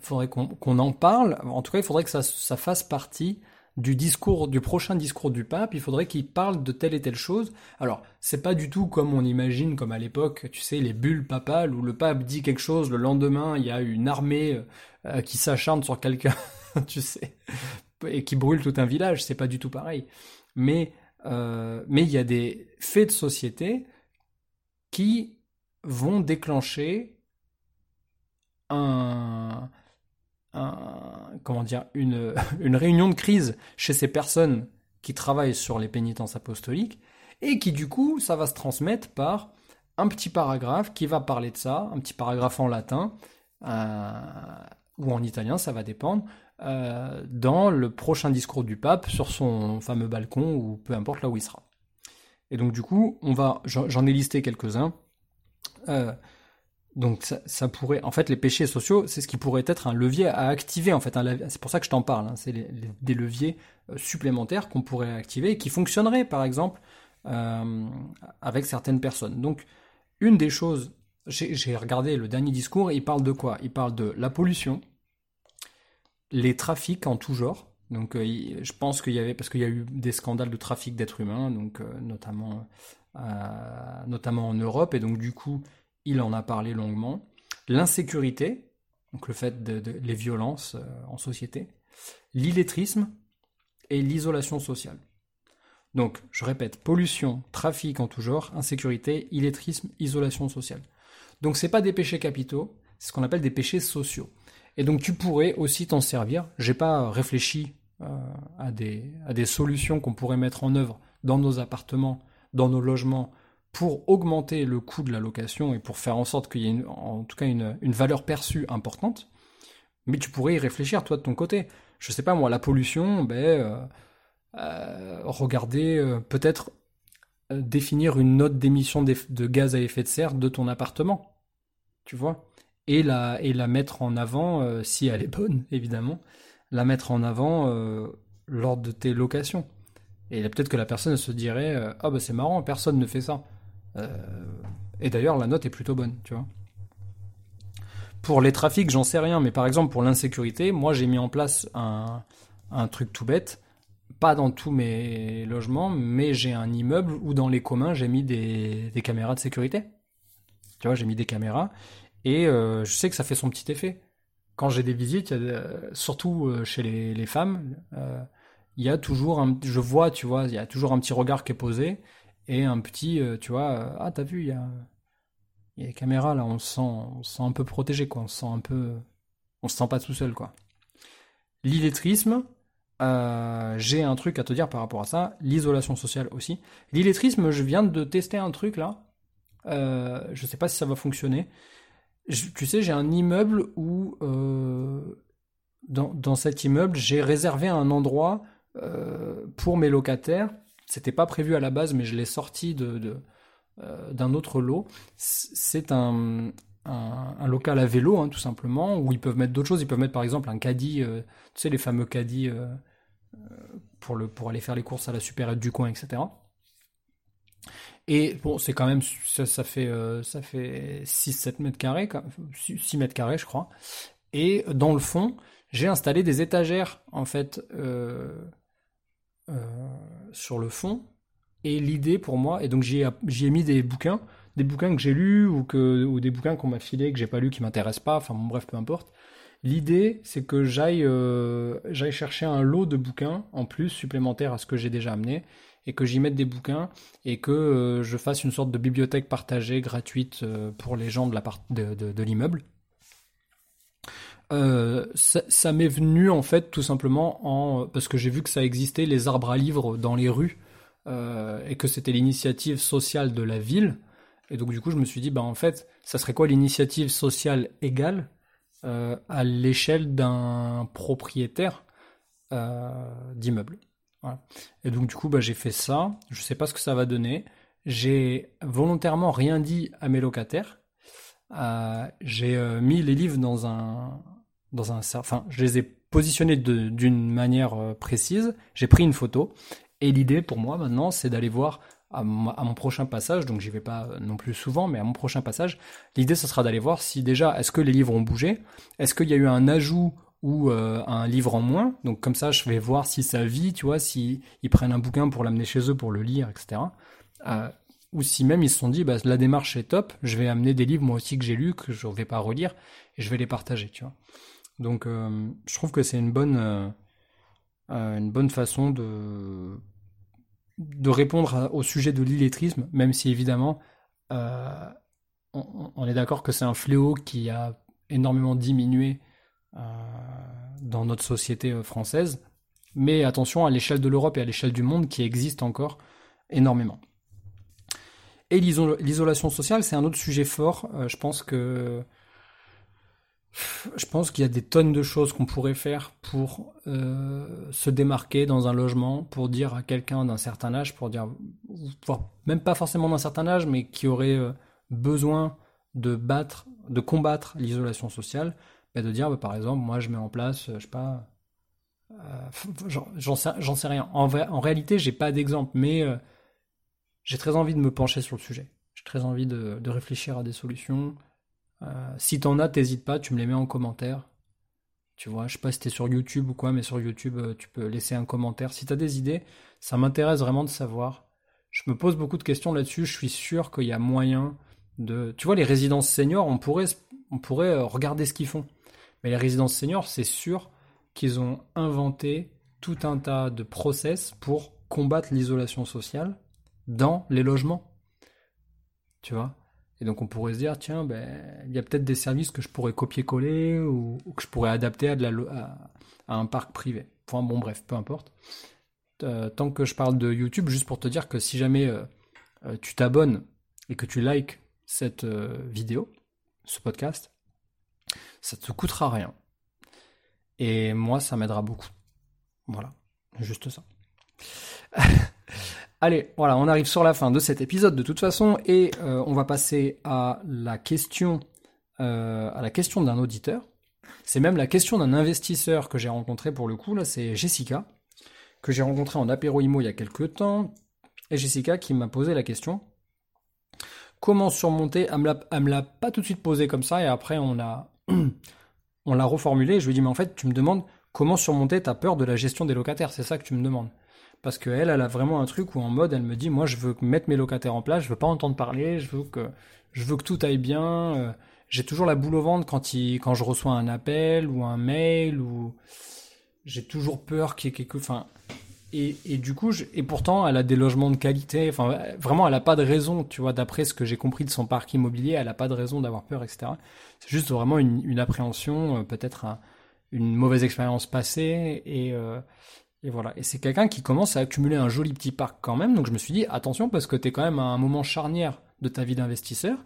faudrait qu'on en parle. En tout cas, il faudrait que ça, ça fasse partie du discours, du prochain discours du pape, il faudrait qu'il parle de telle et telle chose. Alors, c'est pas du tout comme on imagine, comme à l'époque, tu sais, les bulles papales où le pape dit quelque chose, le lendemain, il y a une armée euh, qui s'acharne sur quelqu'un, tu sais, et qui brûle tout un village. C'est pas du tout pareil. Mais, euh, mais il y a des faits de société qui vont déclencher un, comment dire, une, réunion de crise chez ces personnes qui travaillent sur les pénitences apostoliques, et qui du coup, ça va se transmettre par un petit paragraphe qui va parler de ça, un petit paragraphe en latin, euh, ou en italien, ça va dépendre, dans le prochain discours du pape sur son fameux balcon ou peu importe là où il sera. Et donc du coup, on va, j'en ai listé quelques-uns. Donc ça, pourrait, en fait, les péchés sociaux, c'est ce qui pourrait être un levier à activer. En fait, c'est pour ça que je t'en parle. Hein. c'est des leviers euh, supplémentaires qu'on pourrait activer et qui fonctionneraient, par exemple, euh, avec certaines personnes. Donc, une des choses, j'ai regardé le dernier discours. Il parle de quoi? Il parle de la pollution, les trafics en tout genre. Donc, euh, je pense qu'il y avait, parce qu'il y a eu des scandales de trafic d'êtres humains, donc notamment, notamment en Europe, et donc du coup il en a parlé longuement. L'insécurité, donc le fait de, les violences euh, en société, l'illettrisme et l'isolation sociale. Donc, je répète, pollution, trafic en tout genre, insécurité, illettrisme, isolation sociale. Donc, c'est pas des péchés capitaux, c'est ce qu'on appelle des péchés sociaux. Et donc, tu pourrais aussi t'en servir. J'ai pas réfléchi euh, à, des, à des solutions qu'on pourrait mettre en œuvre dans nos appartements, dans nos logements, pour augmenter le coût de la location et pour faire en sorte qu'il y ait en tout cas une, valeur perçue importante. Mais tu pourrais y réfléchir toi de ton côté. Je sais pas moi, la pollution, ben, euh, euh, regarder euh, peut-être définir une note d'émission de gaz à effet de serre de ton appartement, tu vois, et la et la mettre en avant si elle est bonne évidemment, la mettre en avant lors de tes locations. Et peut-être que la personne se dirait ah bah c'est marrant, personne ne fait ça. Euh, et d'ailleurs, la note est plutôt bonne, tu vois. Pour les trafics, j'en sais rien, mais par exemple, pour l'insécurité, moi, j'ai mis en place un, truc tout bête pas dans tous mes logements, mais j'ai un immeuble où dans les communs j'ai mis des, caméras de sécurité. Tu vois, j'ai mis des caméras et euh, je sais que ça fait son petit effet. Quand j'ai des visites, surtout euh, chez les, femmes, il y a toujours je vois, tu vois, il y a toujours un petit regard qui est posé et un petit, euh, tu vois, euh, ah t'as vu, il y a, y a les caméras là, on se sent, on sent un peu protégé quoi, on se sent un peu, on se sent pas tout seul quoi. L'illettrisme, euh, j'ai un truc à te dire par rapport à ça, l'isolation sociale aussi. L'illettrisme, je viens de tester un truc là, euh, je sais pas si ça va fonctionner. tu sais, j'ai un immeuble où, dans, dans, cet immeuble, j'ai réservé un endroit pour mes locataires c'était pas prévu à la base, mais je l'ai sorti de, euh, d'un autre lot. C'est un, un, local à vélo, hein, tout simplement, où ils peuvent mettre d'autres choses. Ils peuvent mettre par exemple un caddie, euh, tu sais, les fameux caddies euh, pour, le, pour aller faire les courses à la supérette du coin, etc. Et bon, c'est quand même, ça, fait, ça fait 6-7 mètres carrés, 6 mètres carrés, je crois. Et dans le fond, j'ai installé des étagères, en fait, sur le fond. Et l'idée pour moi, et donc j'y ai, mis des bouquins, des bouquins que j'ai lus ou, que, ou des bouquins qu'on m'a filés que j'ai pas lus qui m'intéressent pas, enfin bon, bref, peu importe. L'idée, c'est que j'aille euh, chercher un lot de bouquins en plus supplémentaire à ce que j'ai déjà amené et que j'y mette des bouquins et que euh, je fasse une sorte de bibliothèque partagée gratuite pour les gens de l'immeuble. De, euh, ça, m'est venu en fait tout simplement en parce que j'ai vu que ça existait les arbres à livres dans les rues euh, et que c'était l'initiative sociale de la ville. Et donc du coup je me suis dit bah en fait ça serait quoi l'initiative sociale égale euh, à l'échelle d'un propriétaire d'immeuble. Et donc du coup bah j'ai fait ça. Je sais pas ce que ça va donner. J'ai volontairement rien dit à mes locataires. J'ai mis les livres dans un dans un, enfin, je les ai positionnés d'une manière euh, précise. J'ai pris une photo et l'idée pour moi maintenant, c'est d'aller voir à, mon prochain passage. Donc j'y vais pas euh, non plus souvent, mais à mon prochain passage, l'idée ce sera d'aller voir si déjà est-ce que les livres ont bougé, est-ce qu'il y a eu un ajout ou euh, un livre en moins? Donc comme ça, je vais voir si ça vit, tu vois, si prennent un bouquin pour l'amener chez eux pour le lire, etc. ou si même ils se sont dit, bah, la démarche est top, je vais amener des livres moi aussi que j'ai lus, que je ne vais pas relire, et je vais les partager, tu vois. Donc euh, je trouve que c'est une bonne, euh, euh, une bonne façon de, de répondre au sujet de l'illettrisme, même si évidemment on, est d'accord que c'est un fléau qui a énormément diminué dans notre société française, mais attention à l'échelle de l'Europe et à l'échelle du monde qui existe encore énormément. Et l'isolation sociale, c'est un autre sujet fort. je pense que je pense qu'il y a des tonnes de choses qu'on pourrait faire pour euh, se démarquer dans un logement, pour dire à quelqu'un d'un certain âge, pour dire, même pas forcément d'un certain âge, mais qui aurait euh, besoin de battre, de combattre l'isolation sociale, bah, de dire, bah, par exemple, moi je mets en place, je sais pas, j'en sais, rien. En, en réalité, j'ai pas d'exemple, mais j'ai très envie de me pencher sur le sujet. J'ai très envie de réfléchir à des solutions euh, si t'en as, t'hésites pas, tu me les mets en commentaire. Tu vois, je sais pas si t'es sur YouTube ou quoi, mais sur YouTube, euh, tu peux laisser un commentaire. Si t'as des idées, ça m'intéresse vraiment de savoir. Je me pose beaucoup de questions là-dessus. Je suis sûr qu'il y a moyen de. Tu vois, les résidences seniors, on pourrait, on pourrait euh, regarder ce qu'ils font. Mais les résidences seniors, c'est sûr qu'ils ont inventé tout un tas de process pour combattre l'isolation sociale dans les logements. Tu vois? Et donc on pourrait se dire, tiens, ben, il y a peut-être des services que je pourrais copier-coller ou, que je pourrais adapter à, un parc privé. Enfin bon, bref, peu importe. Euh, tant que je parle de YouTube, juste pour te dire que si jamais euh, euh, tu t'abonnes et que tu likes cette vidéo, ce podcast, ça te coûtera rien. Et moi, ça m'aidera beaucoup. Voilà, juste ça. Allez, voilà, on arrive sur la fin de cet épisode de toute façon et euh, on va passer à la question, euh, à la question d'un auditeur. C'est même la question d'un investisseur que j'ai rencontré pour le coup. Là, c'est Jessica que j'ai rencontré en apéro IMO il y a quelques temps et Jessica qui m'a posé la question comment surmonter Elle me l'a pas tout de suite posé comme ça et après on a on l'a reformulé. Je lui ai dit mais en fait tu me demandes comment surmonter ta peur de la gestion des locataires. C'est ça que tu me demandes parce qu'elle, elle a vraiment un truc où en mode, elle me dit, moi, je veux mettre mes locataires en place, je veux pas entendre parler, je veux que, je veux que tout aille bien. Euh, j'ai toujours la boule au ventre quand il, quand je reçois un appel ou un mail ou j'ai toujours peur qu'il y ait quelque, enfin, et, et du coup, et pourtant, elle a des logements de qualité. Enfin, vraiment, elle a pas de raison, tu vois, d'après ce que j'ai compris de son parc immobilier, elle a pas de raison d'avoir peur, etc. C'est juste vraiment une, une appréhension, euh, peut-être une mauvaise expérience passée et, euh, et voilà. Et c'est quelqu'un qui commence à accumuler un joli petit parc quand même. Donc je me suis dit, attention, parce que tu es quand même à un moment charnière de ta vie d'investisseur,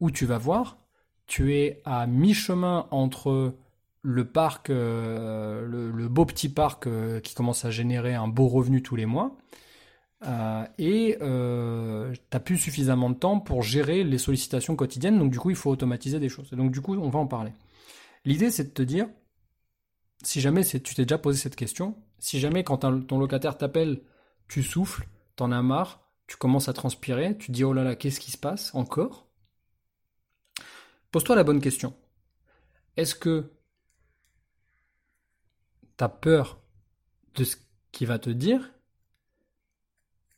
où tu vas voir, tu es à mi-chemin entre le parc, euh, le, beau petit parc euh, qui commence à générer un beau revenu tous les mois, euh, et tu n'as plus suffisamment de temps pour gérer les sollicitations quotidiennes, donc du coup il faut automatiser des choses. Et donc du coup on va en parler. L'idée c'est de te dire, si jamais tu t'es déjà posé cette question, si jamais quand ton locataire t'appelle, tu souffles, t'en as marre, tu commences à transpirer, tu dis oh là là, qu'est-ce qui se passe encore? Pose-toi la bonne question. Est-ce que tu as peur de ce qu'il va te dire?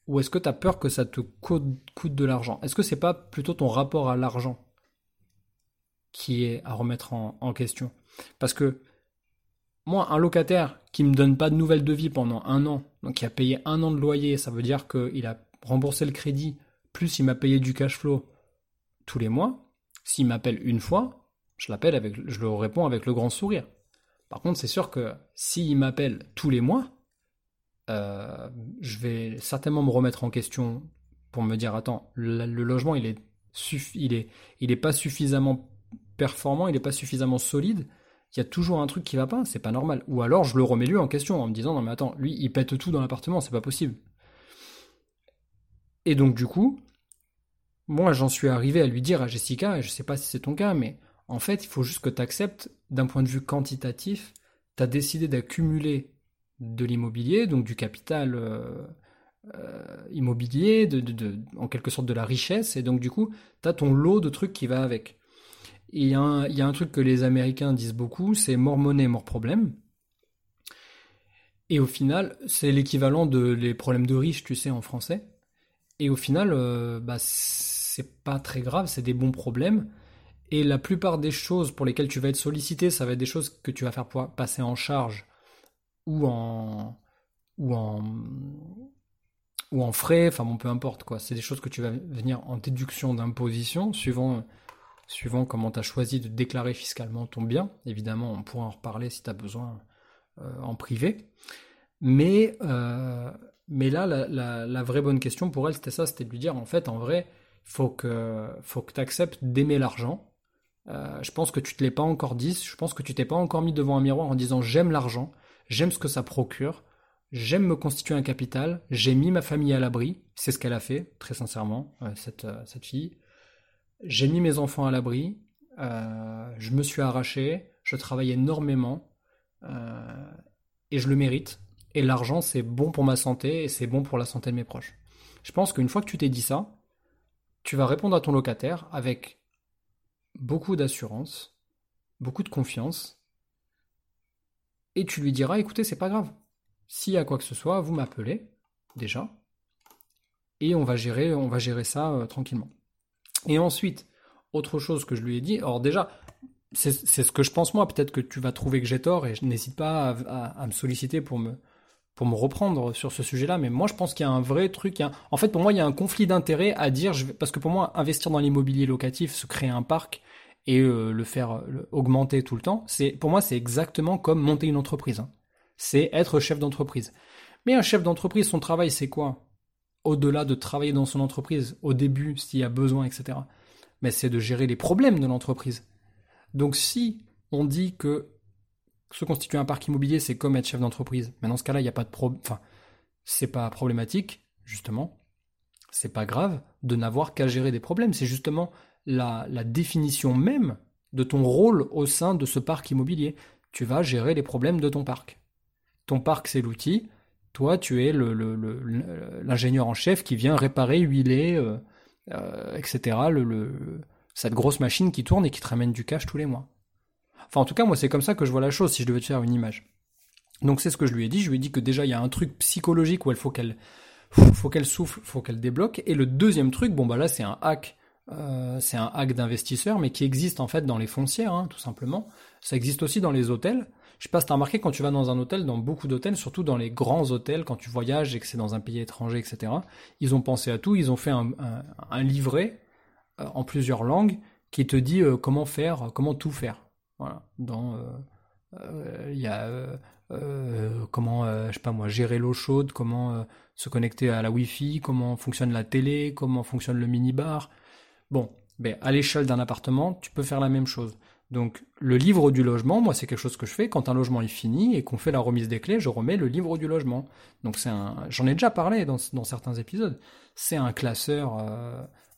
Ou est-ce que tu as peur que ça te coûte, de l'argent? Est-ce que c'est pas plutôt ton rapport à l'argent qui est à remettre en question? Parce que moi, un locataire qui me donne pas de nouvelles de vie pendant un an, donc qui a payé un an de loyer, ça veut dire qu'il a remboursé le crédit, plus il m'a payé du cash flow tous les mois. S'il m'appelle une fois, je l'appelle je le réponds avec le grand sourire. Par contre, c'est sûr que s'il m'appelle tous les mois, euh, je vais certainement me remettre en question pour me dire attends, le, logement il est, il il est pas suffisamment performant, il n'est pas suffisamment solide il y a toujours un truc qui va pas, c'est pas normal. Ou alors je le remets lui en question en me disant non mais attends, lui il pète tout dans l'appartement, c'est pas possible. Et donc du coup, moi j'en suis arrivé à lui dire à Jessica, et je sais pas si c'est ton cas, mais en fait il faut juste que tu acceptes d'un point de vue quantitatif, tu as décidé d'accumuler de l'immobilier, donc du capital euh, euh, immobilier, de, en quelque sorte de la richesse, et donc du coup tu as ton lot de trucs qui va avec il y, a un, truc que les Américains disent beaucoup, c'est mort monnaie, mort problème. Et au final, c'est l'équivalent de les problèmes de riches, tu sais, en français. Et au final, euh, bah, c'est pas très grave, c'est des bons problèmes. Et la plupart des choses pour lesquelles tu vas être sollicité, ça va être des choses que tu vas faire passer en charge ou en ou en ou en frais, enfin bon, peu importe quoi. C'est des choses que tu vas venir en déduction d'imposition suivant suivant comment tu as choisi de déclarer fiscalement ton bien. Évidemment, on pourra en reparler si tu as besoin euh, en privé. Mais, euh, mais là, la, vraie bonne question pour elle, c'était ça, c'était de lui dire, en fait, en vrai, faut que, faut que tu acceptes d'aimer l'argent, je pense que tu te l'es pas encore dit. Je pense que tu t'es pas encore mis devant un miroir en disant j'aime l'argent, j'aime ce que ça procure, j'aime me constituer un capital, j'ai mis ma famille à l'abri. C'est ce qu'elle a fait, très sincèrement, cette, cette fille. J'ai mis mes enfants à l'abri. je me suis arraché. Je travaille énormément. et je le mérite. Et l'argent, c'est bon pour ma santé et c'est bon pour la santé de mes proches. Je pense qu'une fois que tu t'es dit ça, tu vas répondre à ton locataire avec beaucoup d'assurance, beaucoup de confiance, et tu lui diras écoutez, c'est pas grave. S'il y a quoi que ce soit, vous m'appelez, déjà, et on va gérer, on va gérer ça euh, tranquillement. Et ensuite, autre chose que je lui ai dit, alors déjà, c'est ce que je pense moi, peut-être que tu vas trouver que j'ai tort, et je n'hésite pas à, me solliciter pour me, pour me reprendre sur ce sujet-là, mais moi je pense qu'il y a un vrai truc. En fait, pour moi, il y a un conflit d'intérêt à dire, parce que pour moi, investir dans l'immobilier locatif, se créer un parc et euh, le faire augmenter tout le temps, c'est pour moi c'est exactement comme monter une entreprise. Hein. C'est être chef d'entreprise. Mais un chef d'entreprise, son travail, c'est quoi? Au-delà de travailler dans son entreprise, au début, s'il y a besoin, etc. Mais c'est de gérer les problèmes de l'entreprise. Donc si on dit que se constituer un parc immobilier, c'est comme être chef d'entreprise. Mais dans ce cas-là, il n'y a pas de problème. Enfin, c'est pas problématique, justement. C'est pas grave de n'avoir qu'à gérer des problèmes. C'est justement la, définition même de ton rôle au sein de ce parc immobilier. Tu vas gérer les problèmes de ton parc. Ton parc, c'est l'outil. Toi, tu es l'ingénieur en chef qui vient réparer, huiler, euh, euh, etc. cette grosse machine qui tourne et qui te ramène du cash tous les mois. Enfin, en tout cas, moi, c'est comme ça que je vois la chose si je devais te faire une image. Donc, c'est ce que je lui ai dit. Je lui ai dit que déjà, il y a un truc psychologique où il faut qu'elle, faut qu'elle souffle, faut qu'elle débloque. Et le deuxième truc, bon, bah là, c'est un hack. Euh, c'est un hack d'investisseur, mais qui existe en fait dans les foncières, hein, tout simplement. Ça existe aussi dans les hôtels. Je sais pas si as remarqué quand tu vas dans un hôtel, dans beaucoup d'hôtels, surtout dans les grands hôtels, quand tu voyages et que c'est dans un pays étranger, etc. Ils ont pensé à tout. Ils ont fait un, livret euh, en plusieurs langues qui te dit euh, comment faire, comment tout faire. Euh, il y a comment je sais pas gérer l'eau chaude, comment se connecter à la Wi-Fi, comment fonctionne la télé, comment fonctionne le minibar. Bon, ben à l'échelle d'un appartement, tu peux faire la même chose. Donc le livre du logement, moi c'est quelque chose que je fais quand un logement est fini et qu'on fait la remise des clés, je remets le livre du logement. Donc c'est un, j'en ai déjà parlé dans, certains épisodes. C'est un classeur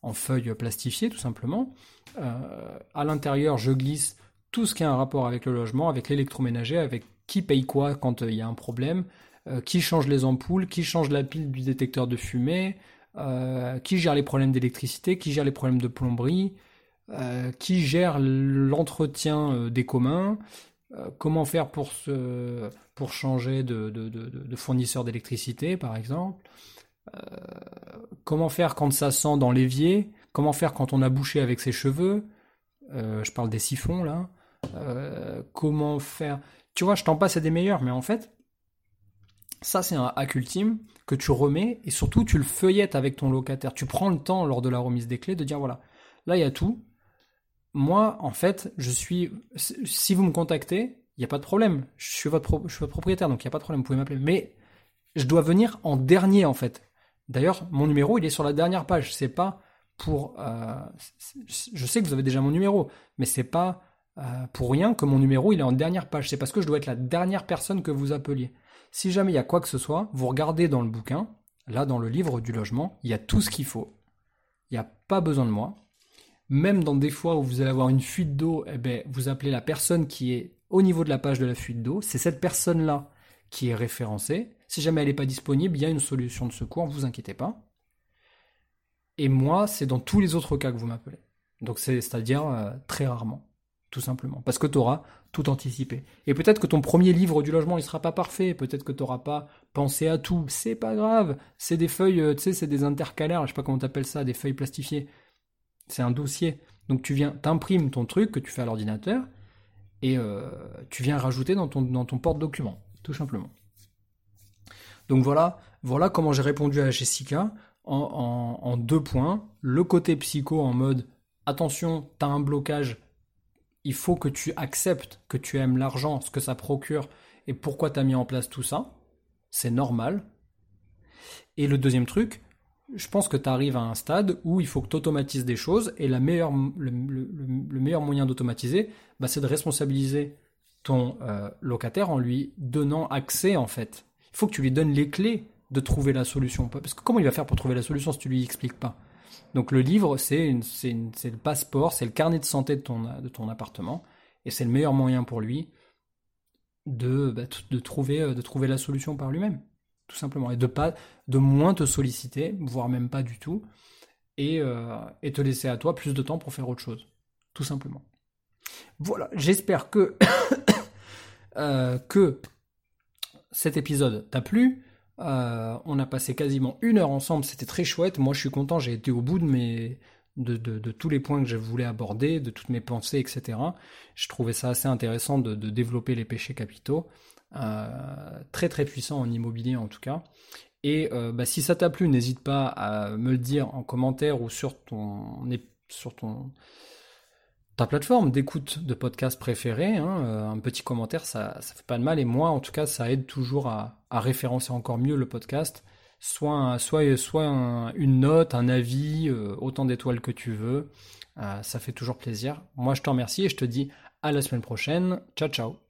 en feuilles plastifiées tout simplement. à l'intérieur, je glisse tout ce qui a un rapport avec le logement, avec l'électroménager, avec qui paye quoi quand euh, il y a un problème, euh, qui change les ampoules, qui change la pile du détecteur de fumée, euh, qui gère les problèmes d'électricité, qui gère les problèmes de plomberie, qui gère l'entretien des communs, comment faire pour, se, pour changer de, fournisseur d'électricité, par exemple, comment faire quand ça sent dans l'évier, comment faire quand on a bouché avec ses cheveux, je parle des siphons là, euh, comment faire. Tu vois, je t'en passe à des meilleurs, mais en fait, ça c'est un hack ultime que tu remets et surtout tu le feuillettes avec ton locataire. Tu prends le temps lors de la remise des clés de dire voilà, là il y a tout. Moi, en fait, je suis. Si vous me contactez, il n'y a pas de problème. Je suis votre, propriétaire, donc il n'y a pas de problème, vous pouvez m'appeler. Mais je dois venir en dernier, en fait. D'ailleurs, mon numéro, il est sur la dernière page. C'est pas pour. Euh, je sais que vous avez déjà mon numéro, mais c'est pas euh, pour rien que mon numéro il est en dernière page. C'est parce que je dois être la dernière personne que vous appeliez. Si jamais il y a quoi que ce soit, vous regardez dans le bouquin, là dans le livre du logement, il y a tout ce qu'il faut. Il n'y a pas besoin de moi. Même dans des fois où vous allez avoir une fuite d'eau, eh ben, vous appelez la personne qui est au niveau de la page de la fuite d'eau. C'est cette personne-là qui est référencée. Si jamais elle n'est pas disponible, il y a une solution de secours, ne vous inquiétez pas. Et moi, c'est dans tous les autres cas que vous m'appelez. Donc c'est-à-dire euh, très rarement tout simplement. Parce que tu auras tout anticipé. Et peut-être que ton premier livre du logement, il sera pas parfait, peut-être que tu n'auras pas pensé à tout, c'est pas grave, c'est des feuilles, euh, tu sais, c'est des intercalaires, je sais pas comment t'appelles ça, des feuilles plastifiées. C'est un dossier. Donc tu viens, t'imprimes ton truc que tu fais à l'ordinateur, et euh, tu viens rajouter dans ton, porte-document, tout simplement. Donc voilà, voilà comment j'ai répondu à Jessica en, en deux points. Le côté psycho en mode attention, tu as un blocage, il faut que tu acceptes que tu aimes l'argent, ce que ça procure et pourquoi tu as mis en place tout ça. C'est normal. Et le deuxième truc, je pense que tu arrives à un stade où il faut que tu automatises des choses et le, meilleur moyen d'automatiser, bah, c'est de responsabiliser ton euh, locataire en lui donnant accès en fait. Il faut que tu lui donnes les clés de trouver la solution. Parce que comment il va faire pour trouver la solution si tu lui expliques pas? Donc le livre, c'est le passeport, c'est le carnet de santé de ton, appartement et c'est le meilleur moyen pour lui de, bah, euh, de trouver la solution par lui-même tout simplement, et de pas de moins te solliciter, voire même pas du tout, et, euh, et te laisser à toi plus de temps pour faire autre chose, tout simplement. Voilà, j'espère que euh, que cet épisode t'a plu. Euh, on a passé quasiment une heure ensemble, c'était très chouette. Moi, je suis content, j'ai été au bout de mes de, tous les points que je voulais aborder, de toutes mes pensées, etc. Je trouvais ça assez intéressant de développer les péchés capitaux. Euh, très très puissant en immobilier en tout cas. Et euh, bah, si ça t'a plu, n'hésite pas à me le dire en commentaire ou sur ton sur ton ta plateforme d'écoute de podcast préféré. Hein, euh, un petit commentaire, ça ça fait pas de mal. Et moi, en tout cas, ça aide toujours à, référencer encore mieux le podcast. Soit soit soit une note, un avis, autant d'étoiles que tu veux. ça fait toujours plaisir. Moi, je te remercie et je te dis à la semaine prochaine. Ciao ciao.